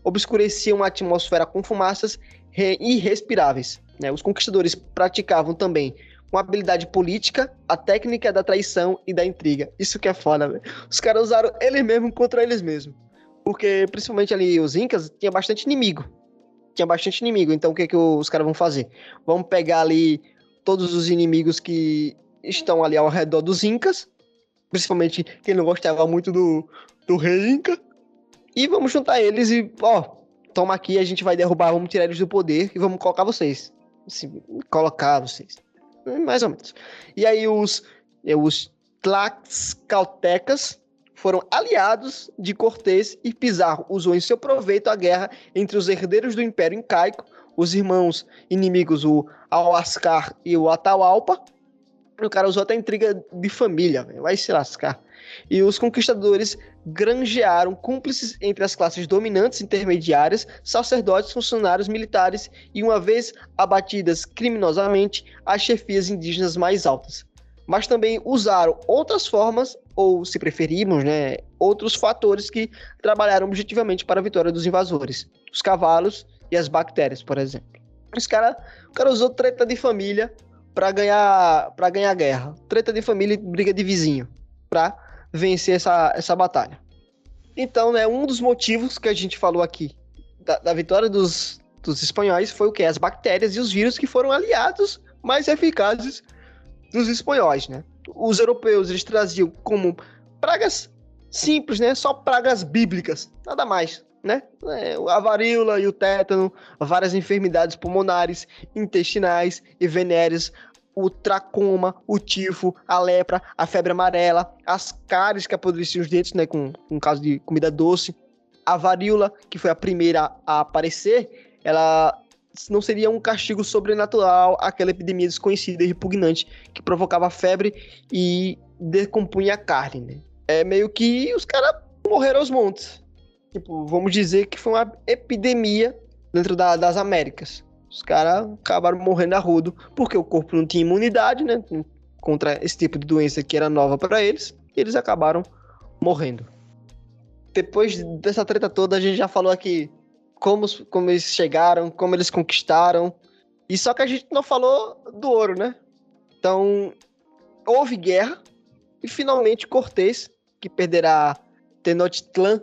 obscureciam a atmosfera com fumaças irrespiráveis. Né? Os conquistadores praticavam também com habilidade política, a técnica da traição e da intriga. Isso que é foda, velho. Os caras usaram eles mesmos contra eles mesmos. Porque, principalmente ali, os Incas, tinha bastante inimigo. Tinha bastante inimigo. Então, o que, que os caras vão fazer? Vamos pegar ali todos os inimigos que estão ali ao redor dos Incas principalmente quem não gostava muito do, do rei Inca. E vamos juntar eles e, ó, toma aqui, a gente vai derrubar, vamos tirar eles do poder e vamos colocar vocês. Assim, colocar vocês. Mais ou menos. E aí os, os Tlaxcaltecas foram aliados de Cortés e Pizarro usou em seu proveito a guerra entre os herdeiros do Império Incaico, os irmãos inimigos, o Alascar e o Atahualpa, o cara usou até intriga de família, véio. vai se lascar. E os conquistadores granjearam cúmplices entre as classes dominantes intermediárias, sacerdotes, funcionários militares e, uma vez abatidas criminosamente, as chefias indígenas mais altas. Mas também usaram outras formas, ou se preferirmos, né, outros fatores que trabalharam objetivamente para a vitória dos invasores. Os cavalos e as bactérias, por exemplo. Os cara, o cara usou treta de família para ganhar para ganhar guerra. Treta de família e briga de vizinho para vencer essa, essa batalha. Então, né, um dos motivos que a gente falou aqui da, da vitória dos, dos espanhóis foi o que? As bactérias e os vírus que foram aliados mais eficazes dos espanhóis, né? Os europeus, eles traziam como pragas simples, né? Só pragas bíblicas, nada mais, né? É, a varíola e o tétano, várias enfermidades pulmonares, intestinais e venéreas, o tracoma, o tifo, a lepra, a febre amarela, as cáries que apodreciam os dentes, né, com, com caso de comida doce, a varíola, que foi a primeira a aparecer, ela não seria um castigo sobrenatural aquela epidemia desconhecida e repugnante que provocava febre e decompunha a carne, né? É meio que os caras morreram aos montes. Tipo, vamos dizer que foi uma epidemia dentro da, das Américas. Os caras acabaram morrendo a rodo, porque o corpo não tinha imunidade, né? Contra esse tipo de doença que era nova para eles, e eles acabaram morrendo. Depois dessa treta toda, a gente já falou aqui como, como eles chegaram, como eles conquistaram. E só que a gente não falou do ouro, né? Então, houve guerra, e finalmente Cortés, que perderá Tenochtitlan,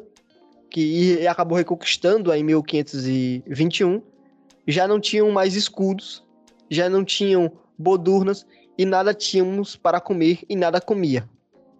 que acabou reconquistando em 1521, já não tinham mais escudos, já não tinham bodurnas e nada tínhamos para comer e nada comia.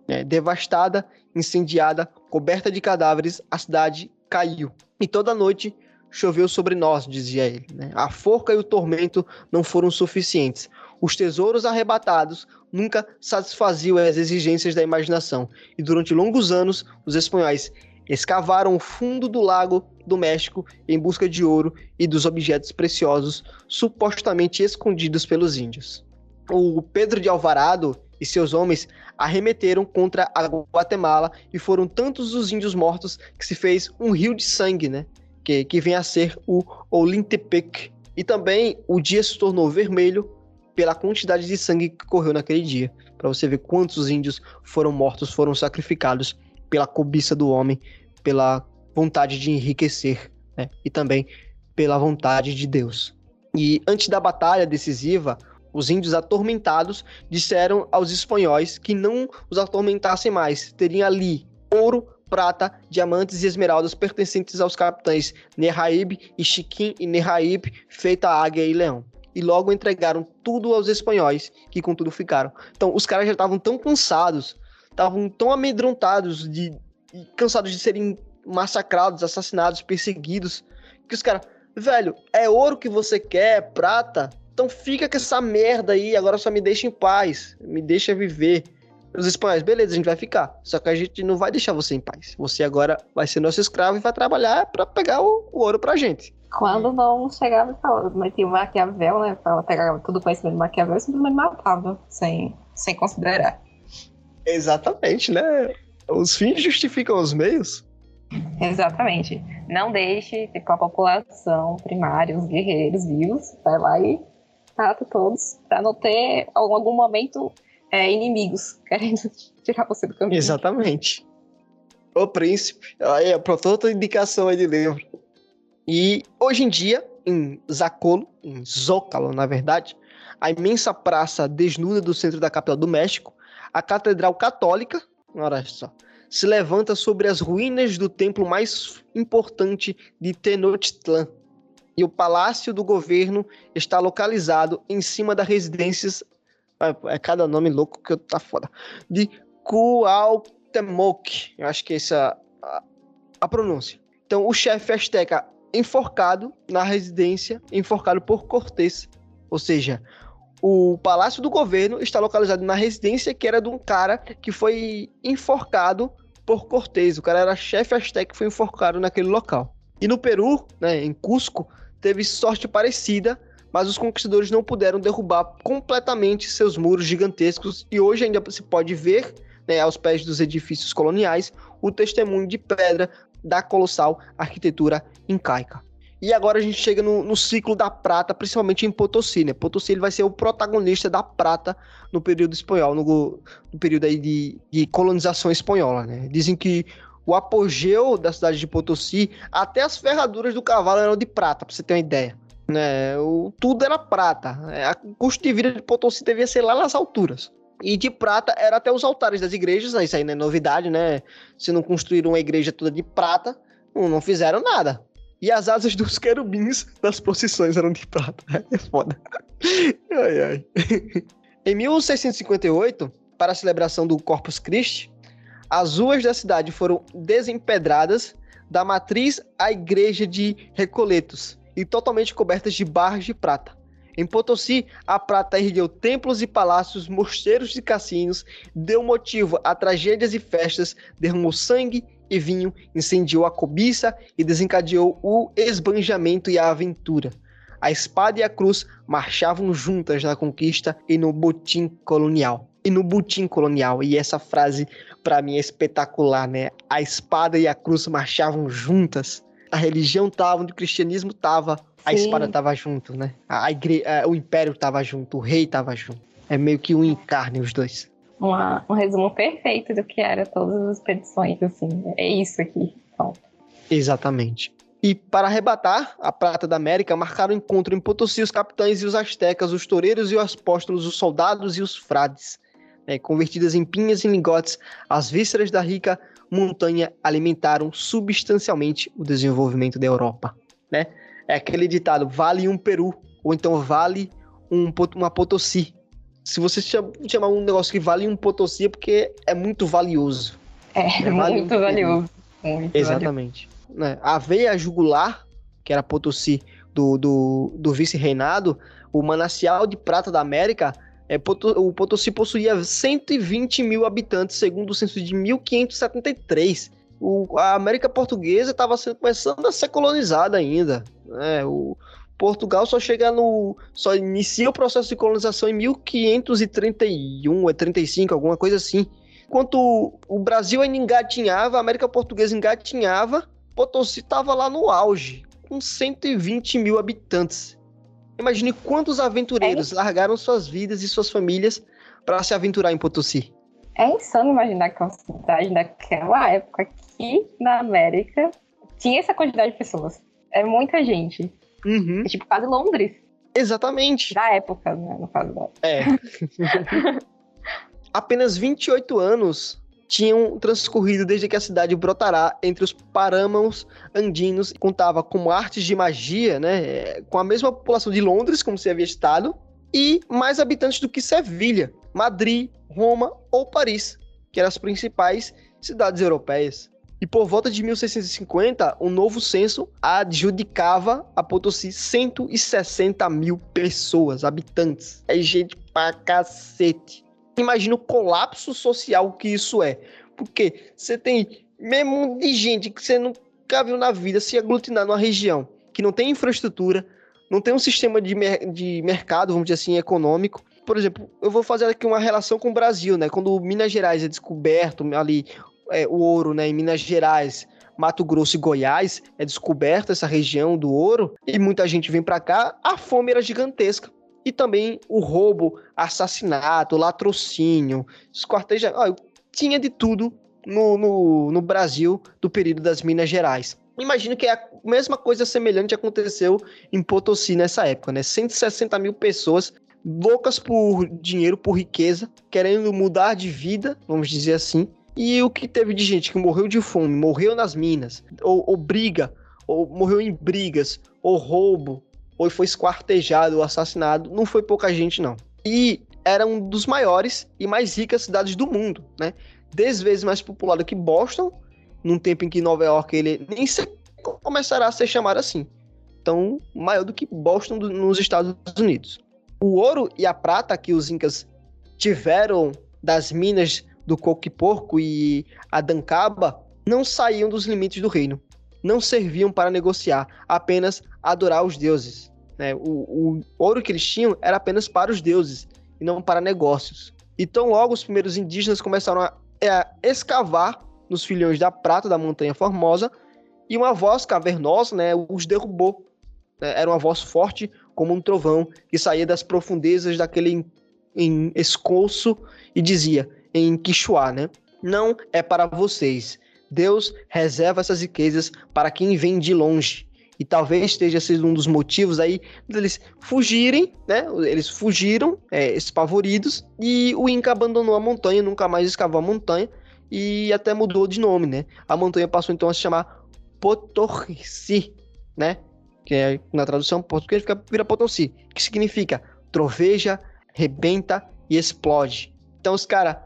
É, devastada, incendiada, coberta de cadáveres, a cidade caiu. E toda noite choveu sobre nós, dizia ele. Né? A forca e o tormento não foram suficientes. Os tesouros arrebatados nunca satisfaziam as exigências da imaginação, e durante longos anos os espanhóis escavaram o fundo do lago do México em busca de ouro e dos objetos preciosos supostamente escondidos pelos índios. O Pedro de Alvarado e seus homens arremeteram contra a Guatemala e foram tantos os índios mortos que se fez um rio de sangue, né? Que, que vem a ser o Olintepec. E também o dia se tornou vermelho pela quantidade de sangue que correu naquele dia. Para você ver quantos índios foram mortos, foram sacrificados pela cobiça do homem, pela vontade de enriquecer, né? e também pela vontade de Deus. E antes da batalha decisiva, os índios atormentados disseram aos espanhóis que não os atormentassem mais, teriam ali ouro, prata, diamantes e esmeraldas pertencentes aos capitães Nerraib e Chiquim e Nerraib, feita águia e leão. E logo entregaram tudo aos espanhóis, que com tudo ficaram. Então, os caras já estavam tão cansados estavam tão amedrontados de, e cansados de serem massacrados, assassinados, perseguidos, que os caras, velho, é ouro que você quer, é prata? Então fica com essa merda aí, agora só me deixa em paz, me deixa viver. Os espanhóis, beleza, a gente vai ficar. Só que a gente não vai deixar você em paz. Você agora vai ser nosso escravo e vai trabalhar para pegar o, o, ouro pra gente. Quando não chegava mas tinha o Maquiavel, né? Ela pegava todo o conhecimento do Maquiavel e simplesmente matava, sem, sem considerar. Exatamente, né? Os fins justificam os meios. Exatamente. Não deixe tipo, a população primária, os guerreiros vivos, vai lá e mata todos, para não ter em algum momento é, inimigos <laughs> querendo tirar você do caminho. Exatamente. O príncipe. Aí, pronto, outra indicação aí de livro. E hoje em dia, em Zacolo, em Zócalo, na verdade, a imensa praça desnuda do centro da capital do México a Catedral Católica, olha só, se levanta sobre as ruínas do templo mais importante de Tenochtitlan. E o palácio do governo está localizado em cima da residência. É cada nome louco que eu tá foda. De Cuauhtémoc. Eu acho que essa é a, a pronúncia. Então, o chefe azteca enforcado na residência, enforcado por Cortés. Ou seja, o palácio do governo está localizado na residência que era de um cara que foi enforcado por Cortés. O cara era chefe azteca que foi enforcado naquele local. E no Peru, né, em Cusco, teve sorte parecida, mas os conquistadores não puderam derrubar completamente seus muros gigantescos e hoje ainda se pode ver né, aos pés dos edifícios coloniais, o testemunho de pedra da colossal arquitetura incaica. E agora a gente chega no, no, ciclo da prata, principalmente em Potosí, né? Potosí ele vai ser o protagonista da prata no período espanhol, no, no período aí de, de colonização espanhola, né? Dizem que o apogeu da cidade de Potosí, até as ferraduras do cavalo eram de prata, pra você ter uma ideia. Né? O, tudo era prata. É, o custo de vida de Potosí devia ser lá nas alturas. E de prata era até os altares das igrejas, né? isso aí não é novidade, né? Se não construíram uma igreja toda de prata, não fizeram nada. E as asas dos querubins das procissões eram de prata. <laughs> É foda. Ai, ai. Em 1658, para a celebração do Corpus Christi, as ruas da cidade foram desempedradas da matriz à igreja de Recoletos e totalmente cobertas de barras de prata. Em Potosí, a prata ergueu templos e palácios, mosteiros e cassinos, deu motivo a tragédias e festas, derramou sangue e vinho, incendiou a cobiça e desencadeou o esbanjamento e a aventura. A espada e a cruz marchavam juntas na conquista e no botim colonial. E no botim colonial. E essa frase, para mim, é espetacular, né? A espada e a cruz marchavam juntas. A religião tava, o cristianismo tava, a espada tava junto, né? A igre... o império tava junto, o rei tava junto. É meio que um encarne os dois uma, um resumo perfeito do que era todas as expedições, assim. É isso aqui. Pronto. Exatamente. E para arrebatar a prata da América, marcaram encontro em Potosí os capitães e os astecas, os toureiros e os apóstolos, os soldados e os frades. Né, convertidas em pinhas e lingotes, as vísceras da rica montanha alimentaram substancialmente o desenvolvimento da Europa. Né? É aquele ditado, vale um Peru, ou então vale um, uma Potosí, se você chamar um negócio que vale um Potosí é porque é muito valioso. É, é vale muito um valioso. Muito Exatamente. Valioso. Né? A veia jugular, que era Potosí do, do, do vice-reinado, o manancial de prata da América, é, o Potosí possuía 120 mil habitantes, segundo o censo de 1573. O, a América Portuguesa estava começando a ser colonizada ainda. Né? O, Portugal só chega no. só inicia o processo de colonização em 1531, é 35, alguma coisa assim. Enquanto o Brasil ainda engatinhava, a América Portuguesa engatinhava, Potosí estava lá no auge, com 120 mil habitantes. Imagine quantos aventureiros é largaram suas vidas e suas famílias para se aventurar em Potosí. É insano imaginar que uma cidade daquela época aqui na América tinha essa quantidade de pessoas. É muita gente. Uhum. É tipo quase Londres. Exatamente. Da época, né? No caso da... É. <laughs> Apenas 28 anos tinham transcorrido desde que a cidade brotará entre os parâmãos andinos e contava com artes de magia, né, com a mesma população de Londres, como se havia estado, e mais habitantes do que Sevilha, Madrid, Roma ou Paris, que eram as principais cidades europeias. E por volta de 1650, um novo censo adjudicava a Potosí 160 mil pessoas, habitantes. É gente pra cacete. Imagina o colapso social que isso é. Porque você tem mesmo de gente que você nunca viu na vida se aglutinar numa região que não tem infraestrutura, não tem um sistema de, mer de mercado, vamos dizer assim, econômico. Por exemplo, eu vou fazer aqui uma relação com o Brasil, né? Quando Minas Gerais é descoberto ali, é, o ouro né, em Minas Gerais, Mato Grosso e Goiás, é descoberta essa região do ouro, e muita gente vem para cá, a fome era gigantesca. E também o roubo, assassinato, latrocínio, esquarteja... Ah, tinha de tudo no, no, no Brasil do período das Minas Gerais. Imagino que a mesma coisa semelhante aconteceu em Potosí nessa época, né? 160 mil pessoas loucas por dinheiro, por riqueza, querendo mudar de vida, vamos dizer assim, e o que teve de gente que morreu de fome, morreu nas minas, ou, ou briga, ou morreu em brigas, ou roubo, ou foi esquartejado ou assassinado, não foi pouca gente, não. E era um dos maiores e mais ricas cidades do mundo, né? Dez vezes mais populado que Boston, num tempo em que Nova York ele nem se começará a ser chamado assim. Então, maior do que Boston nos Estados Unidos. O ouro e a prata que os incas tiveram das minas do Coque-Porco e Adancaba não saíam dos limites do reino. Não serviam para negociar, apenas adorar os deuses. Né? O, o ouro que eles tinham era apenas para os deuses e não para negócios. E tão logo os primeiros indígenas começaram a é escavar nos filhões da prata da Montanha Formosa e uma voz cavernosa né, os derrubou. É, era uma voz forte como um trovão que saía das profundezas daquele em, e dizia em Quixuá, né? Não é para vocês. Deus reserva essas riquezas para quem vem de longe. E talvez esteja sendo um dos motivos aí deles fugirem, né? Eles fugiram, é, espavoridos, e o Inca abandonou a montanha, nunca mais escavou a montanha, e até mudou de nome, né? A montanha passou então a se chamar Potorci, né? Que é, na tradução portuguesa fica, vira Potosí, que significa troveja, rebenta e explode. Então os caras,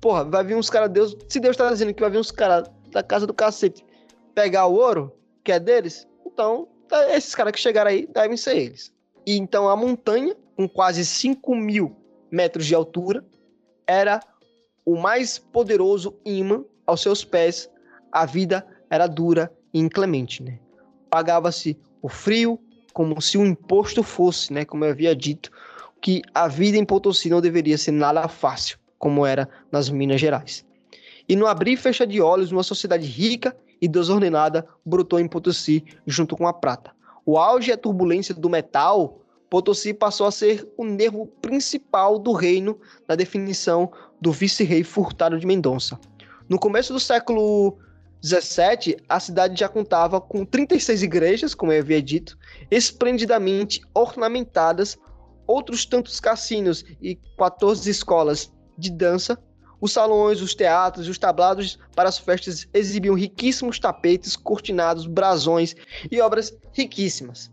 porra, vai vir uns caras, Deus, se Deus tá dizendo que vai vir uns caras da casa do cacete pegar o ouro, que é deles, então tá, esses caras que chegaram aí devem ser eles. E então a montanha, com quase 5 mil metros de altura, era o mais poderoso imã aos seus pés. A vida era dura e inclemente, né? Pagava-se o frio como se um imposto fosse, né? Como eu havia dito, que a vida em Potosí não deveria ser nada fácil, como era nas Minas Gerais. E no abrir e fechar de olhos, uma sociedade rica e desordenada brotou em Potosí junto com a prata. O auge e a turbulência do metal, Potosí passou a ser o nervo principal do reino na definição do vice-rei Furtado de Mendonça. No começo do século 17, a cidade já contava com 36 igrejas, como eu havia dito, esplendidamente ornamentadas, outros tantos cassinos e 14 escolas de dança. Os salões, os teatros e os tablados para as festas exibiam riquíssimos tapetes, cortinados, brasões e obras riquíssimas.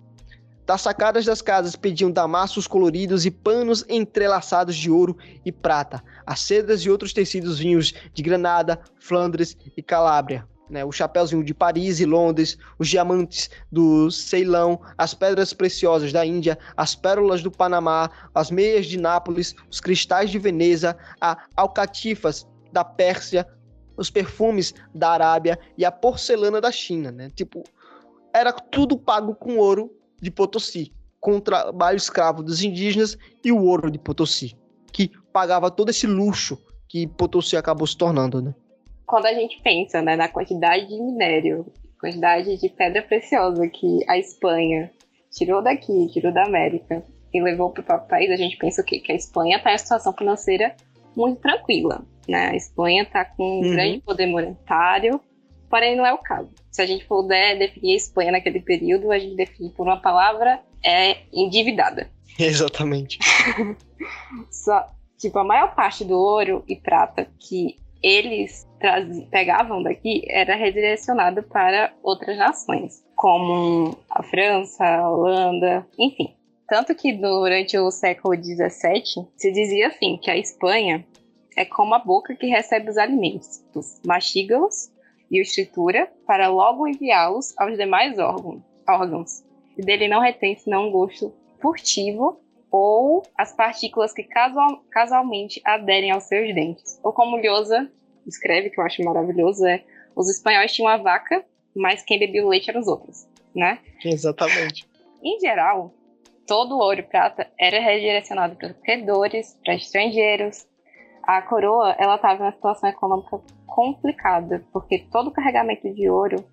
Das sacadas das casas pediam damascos coloridos e panos entrelaçados de ouro e prata, as sedas e outros tecidos vinhos de Granada, Flandres e Calábria né, o chapéuzinho de Paris e Londres, os diamantes do Ceilão, as pedras preciosas da Índia, as pérolas do Panamá, as meias de Nápoles, os cristais de Veneza, a alcatifas da Pérsia, os perfumes da Arábia e a porcelana da China, né? Tipo, era tudo pago com ouro de Potosí, com o trabalho escravo dos indígenas e o ouro de Potosí, que pagava todo esse luxo que Potosí acabou se tornando, né? Quando a gente pensa né, na quantidade de minério, quantidade de pedra preciosa que a Espanha tirou daqui, tirou da América e levou para o próprio país, a gente pensa o quê? Que a Espanha está em situação financeira muito tranquila. Né? A Espanha está com um uhum. grande poder monetário, porém não é o caso. Se a gente puder definir a Espanha naquele período, a gente define por uma palavra, é endividada. <laughs> Exatamente. Só, tipo, a maior parte do ouro e prata que eles pegavam daqui era redirecionado para outras nações, como a França, a Holanda, enfim. Tanto que durante o século XVII se dizia assim que a Espanha é como a boca que recebe os alimentos, mastiga-os e os tritura para logo enviá-los aos demais órgãos, órgãos. E dele não retém senão um gosto furtivo ou as partículas que casual, casualmente aderem aos seus dentes. Ou como Lhosa escreve, que eu acho maravilhoso, é os espanhóis tinham a vaca, mas quem bebia o leite eram os outros, né? Exatamente. Em geral, todo o ouro e prata era redirecionado para credores, para estrangeiros. A coroa, ela estava em uma situação econômica complicada, porque todo o carregamento de ouro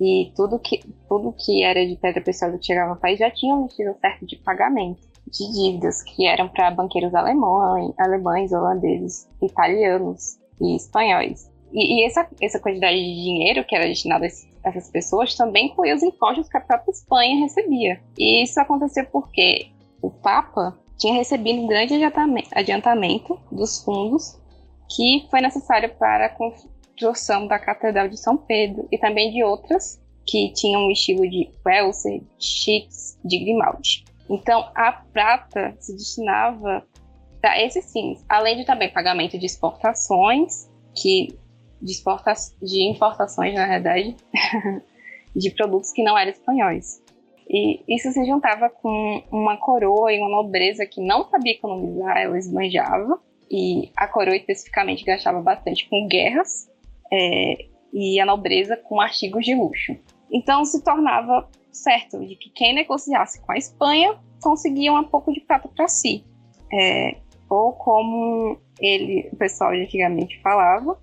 e tudo que, tudo que era de pedra preciosa que chegava no país já tinha um estilo certo de pagamento de dívidas que eram para banqueiros alemães, alemães, holandeses, italianos e espanhóis. E, e, essa, essa quantidade de dinheiro que era destinado a essas pessoas também incluía os impostos que a própria Espanha recebia. E isso aconteceu porque o Papa tinha recebido um grande adiantamento dos fundos que foi necessário para a construção da Catedral de São Pedro e também de outras que tinham o estilo de Welser, Chics, de Grimaldi. Então, a prata se destinava para esses fins, além de também pagamento de exportações, que de, exporta, de importações, na verdade, <laughs> de produtos que não eram espanhóis. E isso se juntava com uma coroa e uma nobreza que não sabia economizar, ela esbanjava, e a coroa especificamente gastava bastante com guerras, é, e a nobreza com artigos de luxo. Então se tornava certo de que quem negociasse com a Espanha conseguia um pouco de prata para si. É, ou como ele, o pessoal antigamente falava,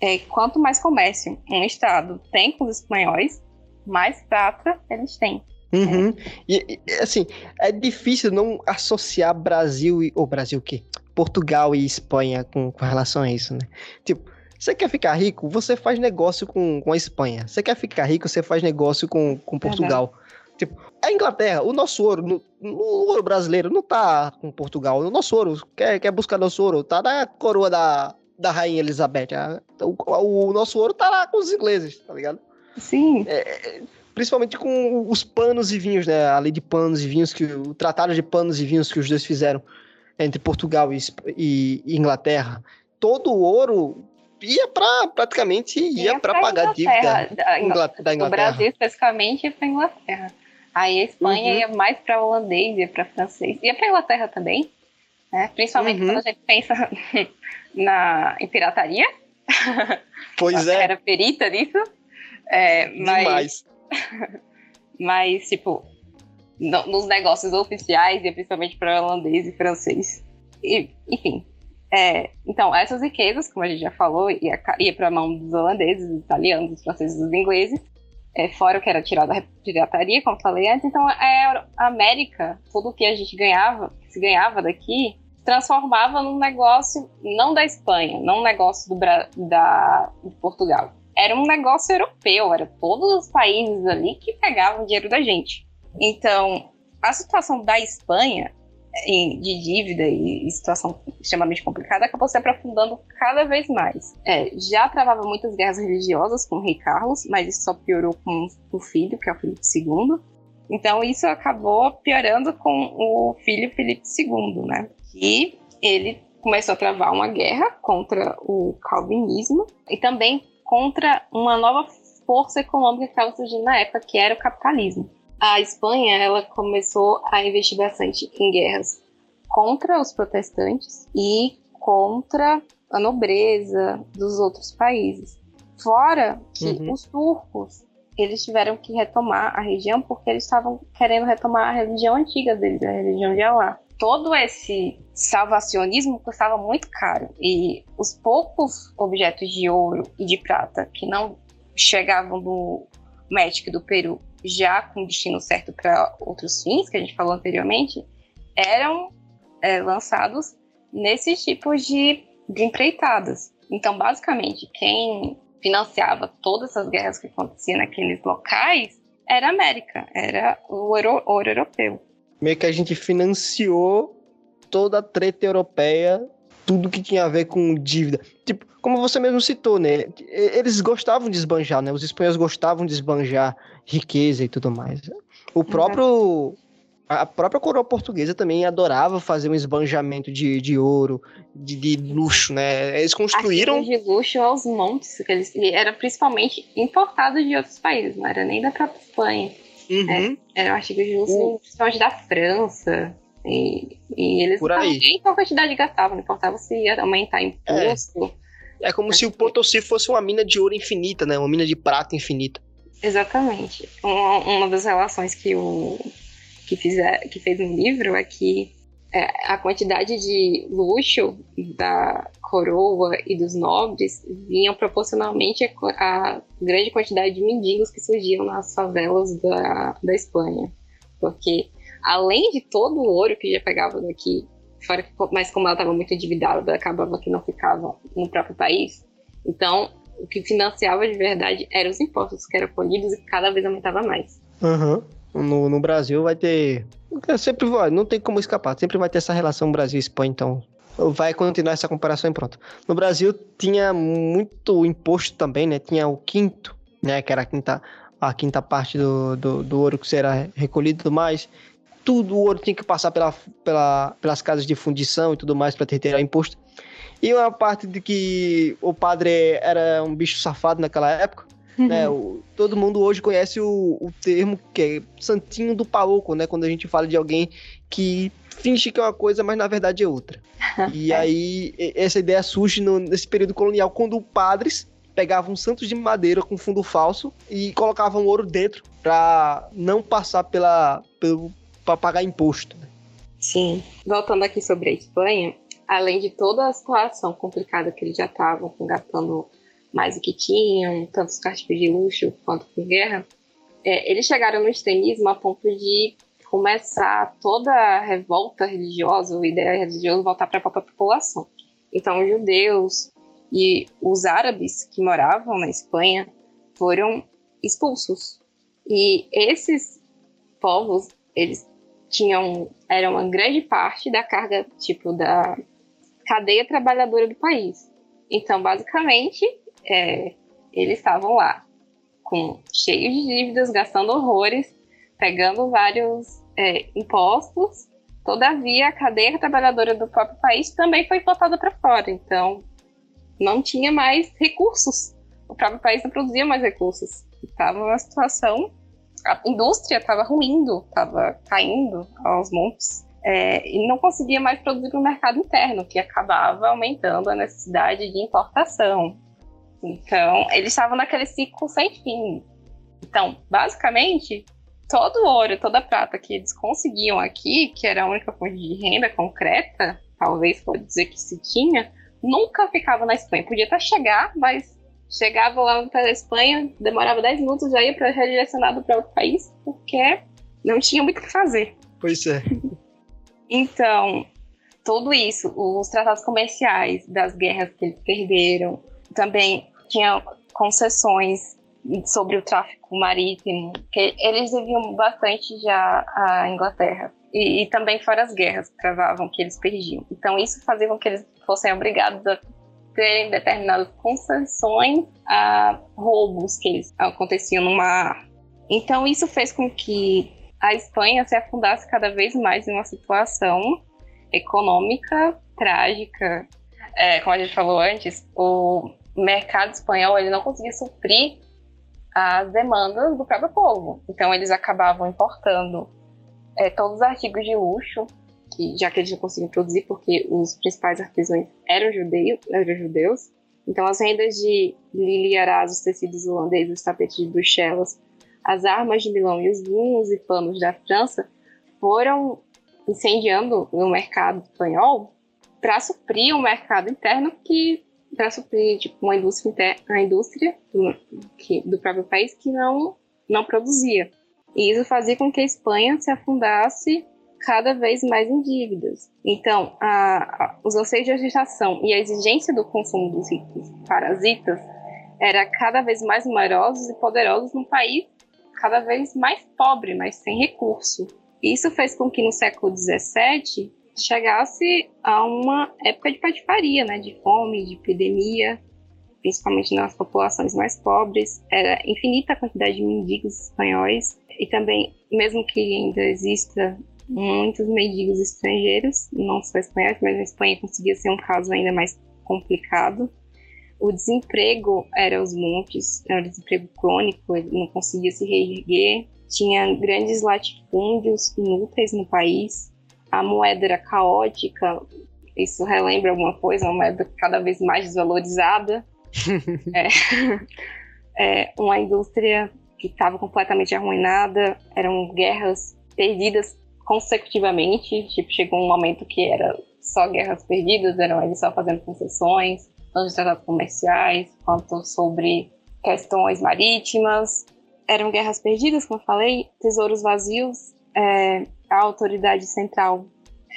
é, quanto mais comércio um estado tem com os espanhóis, mais prata eles têm. Uhum. E, e, assim, é difícil não associar Brasil e. Brasil o quê? Portugal e Espanha com, com relação a isso, né? Tipo, você quer ficar rico, você faz negócio com, com a Espanha. Você quer ficar rico, você faz negócio com, com Portugal. Uhum. Tipo, a Inglaterra, o nosso ouro, no, no, ouro brasileiro não tá com Portugal. O nosso ouro, quer, quer buscar nosso ouro, tá na coroa da, da Rainha Elizabeth. A, o, o, nosso ouro tá lá com os ingleses, tá ligado? Sim. É, principalmente com os panos e vinhos, né? A lei de panos e vinhos, que o tratado de panos e vinhos que os dois fizeram entre Portugal e, e, e Inglaterra. Todo o ouro ia para praticamente ia, ia para pagar dívida da, Inglaterra, da Inglaterra. O Brasil especificamente ia para Inglaterra. Aí a Espanha uhum. ia mais para holandês, ia para francês, ia para Inglaterra também, né? Principalmente uhum. quando a gente pensa <laughs> na em pirataria. Pois <laughs> é. Era perita nisso. É, mas, Demais. <laughs> mas tipo, no, nos negócios oficiais ia principalmente para holandês e francês. E, enfim, é, então, essas riquezas, como a gente já falou, ia, ia para a mão dos holandeses, dos italianos, dos franceses, dos ingleses, é, fora o que era tirado da pirataria, como falei antes. Então, é, a América, tudo que a gente ganhava, se ganhava daqui, transformava num negócio não da Espanha, não um negócio do, da, de Portugal. Era um negócio europeu, era todos os países ali que pegavam dinheiro da gente. Então, a situação da Espanha de dívida e situação extremamente complicada acabou se aprofundando cada vez mais. É, já travava muitas guerras religiosas com o rei Carlos, mas isso só piorou com o filho, que é o Felipe II. Então isso acabou piorando com o filho Felipe II, né? E ele começou a travar uma guerra contra o calvinismo e também contra uma nova força econômica que estava surgindo na época, que era o capitalismo a Espanha ela começou a investir bastante em guerras contra os protestantes e contra a nobreza dos outros países. Fora que uhum. os turcos eles tiveram que retomar a região porque eles estavam querendo retomar a religião antiga deles, a religião de Alá. Todo esse salvacionismo custava muito caro e os poucos objetos de ouro e de prata que não chegavam do México e do Peru já com destino certo para outros fins, que a gente falou anteriormente, eram é, lançados nesses tipos de, de empreitadas. Então, basicamente, quem financiava todas essas guerras que aconteciam naqueles locais era a América, era o ouro, ouro europeu. Meio que a gente financiou toda a treta europeia, tudo que tinha a ver com dívida. Tipo, como você mesmo citou, né? Eles gostavam de esbanjar, né? Os espanhóis gostavam de esbanjar riqueza e tudo mais. O próprio. A própria coroa portuguesa também adorava fazer um esbanjamento de, de ouro, de, de luxo, né? Eles construíram. de luxo aos montes, que eles era principalmente importado de outros países, não era nem da própria Espanha. Uhum. É, eram artigos de luxo, uhum. principalmente da França. E, e eles Por aí. nem qual quantidade gastavam, não importava se ia aumentar imposto. É, é como se o Potosí fosse uma mina de ouro infinita, né? Uma mina de prata infinita. Exatamente. Uma, uma das relações que o que, fizer, que fez no livro é que é, a quantidade de luxo da coroa e dos nobres vinham proporcionalmente à grande quantidade de mendigos que surgiam nas favelas da, da Espanha. Porque, além de todo o ouro que já pegava daqui, fora mas como ela estava muito endividada, acabava que não ficava no próprio país. Então, o que financiava de verdade eram os impostos que eram colhidos e cada vez aumentava mais. Uhum. No, no Brasil vai ter. Sempre vai, não tem como escapar, sempre vai ter essa relação Brasil-Espanha, então vai continuar essa comparação e pronto. No Brasil tinha muito imposto também, né? Tinha o quinto, né? Que era a quinta, a quinta parte do, do, do ouro que será recolhido e tudo mais. Tudo o ouro tinha que passar pela, pela, pelas casas de fundição e tudo mais para ter, ter imposto. E uma parte de que o padre era um bicho safado naquela época, uhum. né? O, todo mundo hoje conhece o, o termo que é santinho do paoco, né? Quando a gente fala de alguém que finge que é uma coisa, mas na verdade é outra. <laughs> e aí essa ideia surge no, nesse período colonial, quando padres pegavam santos de madeira com fundo falso e colocavam ouro dentro para não passar pela para pagar imposto. Né? Sim. Voltando aqui sobre a Espanha, além de toda a situação complicada que eles já estavam gastando mais o que tinham, tantos carros de luxo quanto com guerra, é, eles chegaram no extremismo a ponto de começar toda a revolta religiosa, a ideia religiosa voltar para a própria população. Então, os judeus e os árabes que moravam na Espanha foram expulsos. E esses povos, eles tinham, eram uma grande parte da carga, tipo, da cadeia trabalhadora do país. Então, basicamente, é, eles estavam lá, com cheios de dívidas, gastando horrores, pegando vários é, impostos. Todavia, a cadeia trabalhadora do próprio país também foi botada para fora. Então, não tinha mais recursos. O próprio país não produzia mais recursos. Estava numa situação. A indústria estava ruindo, estava caindo aos montes. É, e não conseguia mais produzir para o mercado interno, que acabava aumentando a necessidade de importação. Então, eles estavam naquele ciclo sem fim. Então, basicamente, todo o ouro, toda a prata que eles conseguiam aqui, que era a única fonte de renda concreta, talvez pode dizer que se tinha, nunca ficava na Espanha. Podia até chegar, mas chegava lá para a Espanha, demorava 10 minutos, já ia para redirecionado para outro país, porque não tinha muito o que fazer. Pois é. Então, tudo isso, os tratados comerciais das guerras que eles perderam, também tinha concessões sobre o tráfico marítimo, que eles deviam bastante já à Inglaterra. E, e, também fora as guerras que travavam, que eles perdiam. Então isso fazia com que eles fossem obrigados a terem determinadas concessões a roubos que aconteciam no mar. Então isso fez com que a Espanha se afundasse cada vez mais em uma situação econômica trágica. É, como a gente falou antes, o mercado espanhol ele não conseguia suprir as demandas do próprio povo. Então eles acabavam importando é, todos os artigos de luxo, que, já que eles não conseguiam produzir, porque os principais artesãos eram, judeus, eram judeus. Então as rendas de Lili Araz, os tecidos holandeses, os tapetes de Bruxelas, as armas de Milão e os vinhos e panos da França foram incendiando o mercado espanhol para suprir o mercado interno que para suprir tipo, uma indústria, uma indústria do, que, do próprio país que não, não produzia. E isso fazia com que a Espanha se afundasse cada vez mais em dívidas. Então, a, a, os anseios de agitação e a exigência do consumo dos ricos parasitas era cada vez mais numerosos e poderosos num país cada vez mais pobre, mas sem recurso. Isso fez com que no século XVII chegasse a uma época de patifaria, né, de fome, de epidemia, principalmente nas populações mais pobres. Era infinita a quantidade de mendigos espanhóis e também, mesmo que ainda exista muitos mendigos estrangeiros, não só espanhóis, mas na Espanha conseguia ser um caso ainda mais complicado. O desemprego era os montes, era um desemprego crônico, ele não conseguia se reerguer. Tinha grandes latifúndios inúteis no país. A moeda era caótica. Isso relembra alguma coisa? Uma moeda cada vez mais desvalorizada. <laughs> é. é, uma indústria que estava completamente arruinada. Eram guerras perdidas consecutivamente. Tipo, chegou um momento que era só guerras perdidas, eram eles só fazendo concessões tanto de tratados comerciais quanto sobre questões marítimas. Eram guerras perdidas, como eu falei, tesouros vazios. É, a autoridade central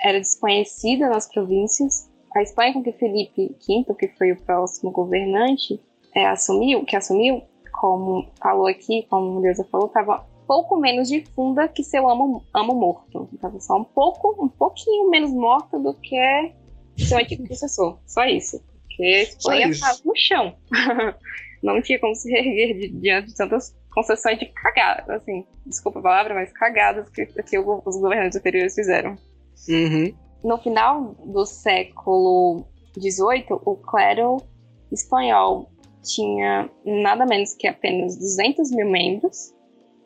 era desconhecida nas províncias. A Espanha com que Felipe V, que foi o próximo governante, é, assumiu, que assumiu, como falou aqui, como o Deusa falou, estava pouco menos de funda que seu amo, amo morto. Estava só um pouco, um pouquinho menos morta do que seu antigo sucessor. Só isso porque a Espanha estava no chão. <laughs> não tinha como se reerguer diante de tantas concessões de cagadas, assim, desculpa a palavra, mas cagadas que, que os governantes anteriores fizeram. Uhum. No final do século XVIII, o clero espanhol tinha nada menos que apenas 200 mil membros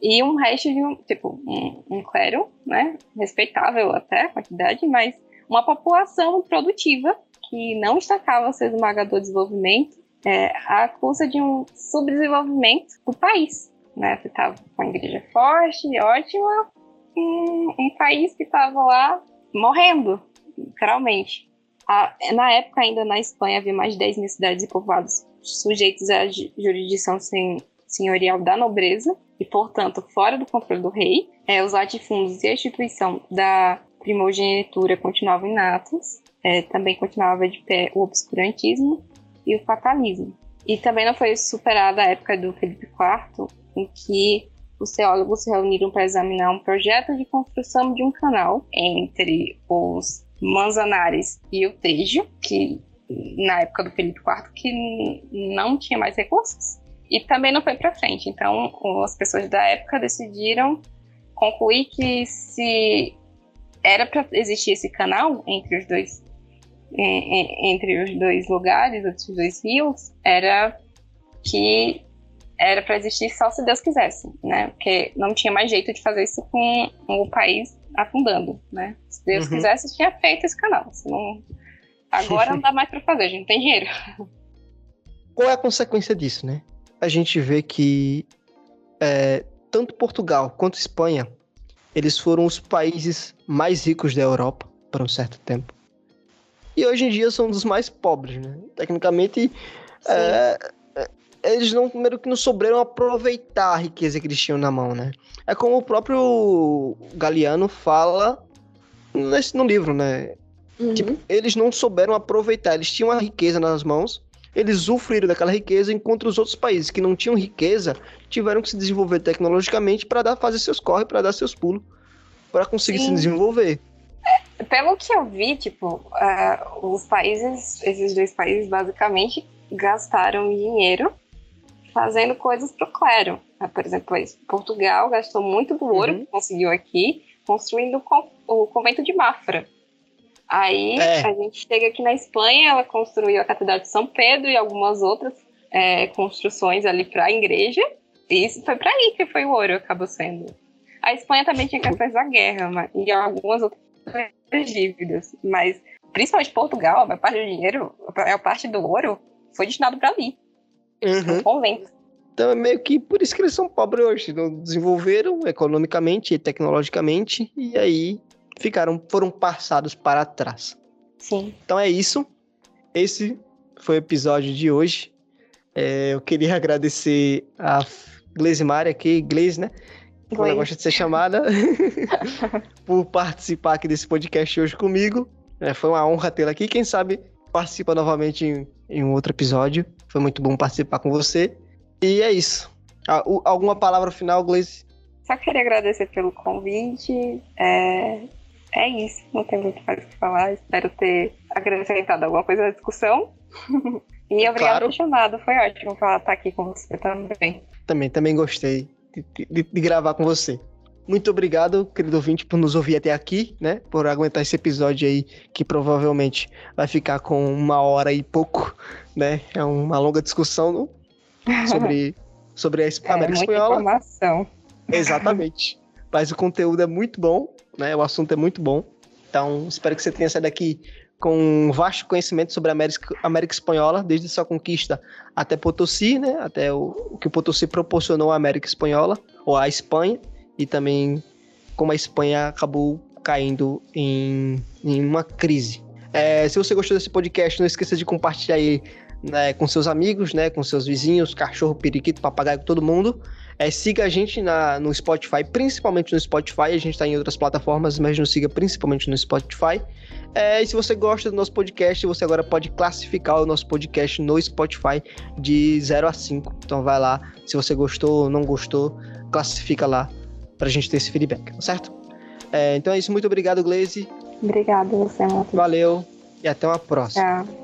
e um resto de um, tipo, um, um clero, né, respeitável até a quantidade, mas uma população produtiva que não destacava seu esmagador desenvolvimento é, à custa de um subdesenvolvimento do país. Né? Você estava com a igreja forte, ótima, um, um país que estava lá morrendo, literalmente. A, na época, ainda na Espanha, havia mais de 10 mil cidades e povoados sujeitos à jurisdição senhorial da nobreza e, portanto, fora do controle do rei. É, os latifúndios e a instituição da primogenitura continuavam inatos. É, também continuava de pé o obscurantismo e o fatalismo. E também não foi superada a época do Felipe IV, em que os teólogos se reuniram para examinar um projeto de construção de um canal entre os Manzanares e o Tejo, que na época do Felipe IV que não tinha mais recursos e também não foi para frente. Então, as pessoas da época decidiram concluir que se era para existir esse canal entre os dois entre os dois lugares, entre os dois rios, era que era para existir só se Deus quisesse, né? Porque não tinha mais jeito de fazer isso com o país afundando, né? Se Deus uhum. quisesse, tinha feito esse canal. Senão, agora <laughs> não dá mais para fazer, a gente não tem dinheiro. Qual é a consequência disso, né? A gente vê que é, tanto Portugal quanto Espanha, eles foram os países mais ricos da Europa por um certo tempo. E hoje em dia são dos mais pobres, né? Tecnicamente, é, é, eles não, primeiro que não souberam aproveitar a riqueza que eles tinham na mão, né? É como o próprio Galeano fala nesse, no livro, né? Uhum. Tipo, eles não souberam aproveitar, eles tinham a riqueza nas mãos, eles usufruíram daquela riqueza, enquanto os outros países que não tinham riqueza tiveram que se desenvolver tecnologicamente para dar fazer seus corre, para dar seus pulos, para conseguir Sim. se desenvolver. É, pelo que eu vi, tipo, uh, os países, esses dois países basicamente gastaram dinheiro fazendo coisas pro clero. Uh, por exemplo, Portugal gastou muito do ouro uhum. que conseguiu aqui, construindo o convento de Mafra, Aí é. a gente chega aqui na Espanha, ela construiu a Catedral de São Pedro e algumas outras é, construções ali para a igreja. E isso foi para aí que foi o ouro, acabou sendo. A Espanha também tinha questões da guerra mas, e algumas outras dívidas, mas principalmente Portugal, a parte do dinheiro, a parte do ouro foi destinado para ali. Uhum. convento. Então é meio que por isso que eles são pobres hoje. Não desenvolveram economicamente e tecnologicamente, e aí ficaram, foram passados para trás. Sim. Então é isso. Esse foi o episódio de hoje. É, eu queria <laughs> agradecer a Glaze Mari aqui, Glaze, né? Como ela gosta de ser chamada, <laughs> por participar aqui desse podcast hoje comigo. É, foi uma honra tê-la aqui. Quem sabe participa novamente em, em, um outro episódio. Foi muito bom participar com você. E é isso. alguma palavra final, Glaze? Só queria agradecer pelo convite. É, é isso, não tem muito mais o que falar. Espero ter acrescentado alguma coisa na discussão. <laughs> e obrigado claro. por chamado, foi ótimo estar aqui com você também. Também, também gostei de, de, de, gravar com você. Muito obrigado, querido ouvinte, por nos ouvir até aqui, né? Por aguentar esse episódio aí, que provavelmente vai ficar com uma hora e pouco, né? É uma longa discussão <laughs> sobre, sobre a é, América é, Espanhola. Informação. Exatamente. Mas o conteúdo é muito bom né? O assunto é muito bom. Então, espero que você tenha saído daqui com um vasto conhecimento sobre a América, América Espanhola, desde sua conquista até Potosí, né? Até o, o que o Potosí proporcionou à América Espanhola, ou à Espanha, e também como a Espanha acabou caindo em, em uma crise. É, se você gostou desse podcast, não esqueça de compartilhar aí né, com seus amigos, né, com seus vizinhos, cachorro, periquito, papagaio, todo mundo. É, siga a gente na, no Spotify, principalmente no Spotify. A gente está em outras plataformas, mas nos siga principalmente no Spotify. É, e se você gosta do nosso podcast, você agora pode classificar o nosso podcast no Spotify de 0 a 5. Então vai lá, se você gostou ou não gostou, classifica lá para a gente ter esse feedback, tá certo? É, então é isso, muito obrigado, Glaze. Obrigado, você, Matheus. Valeu e até uma próxima. Tchau.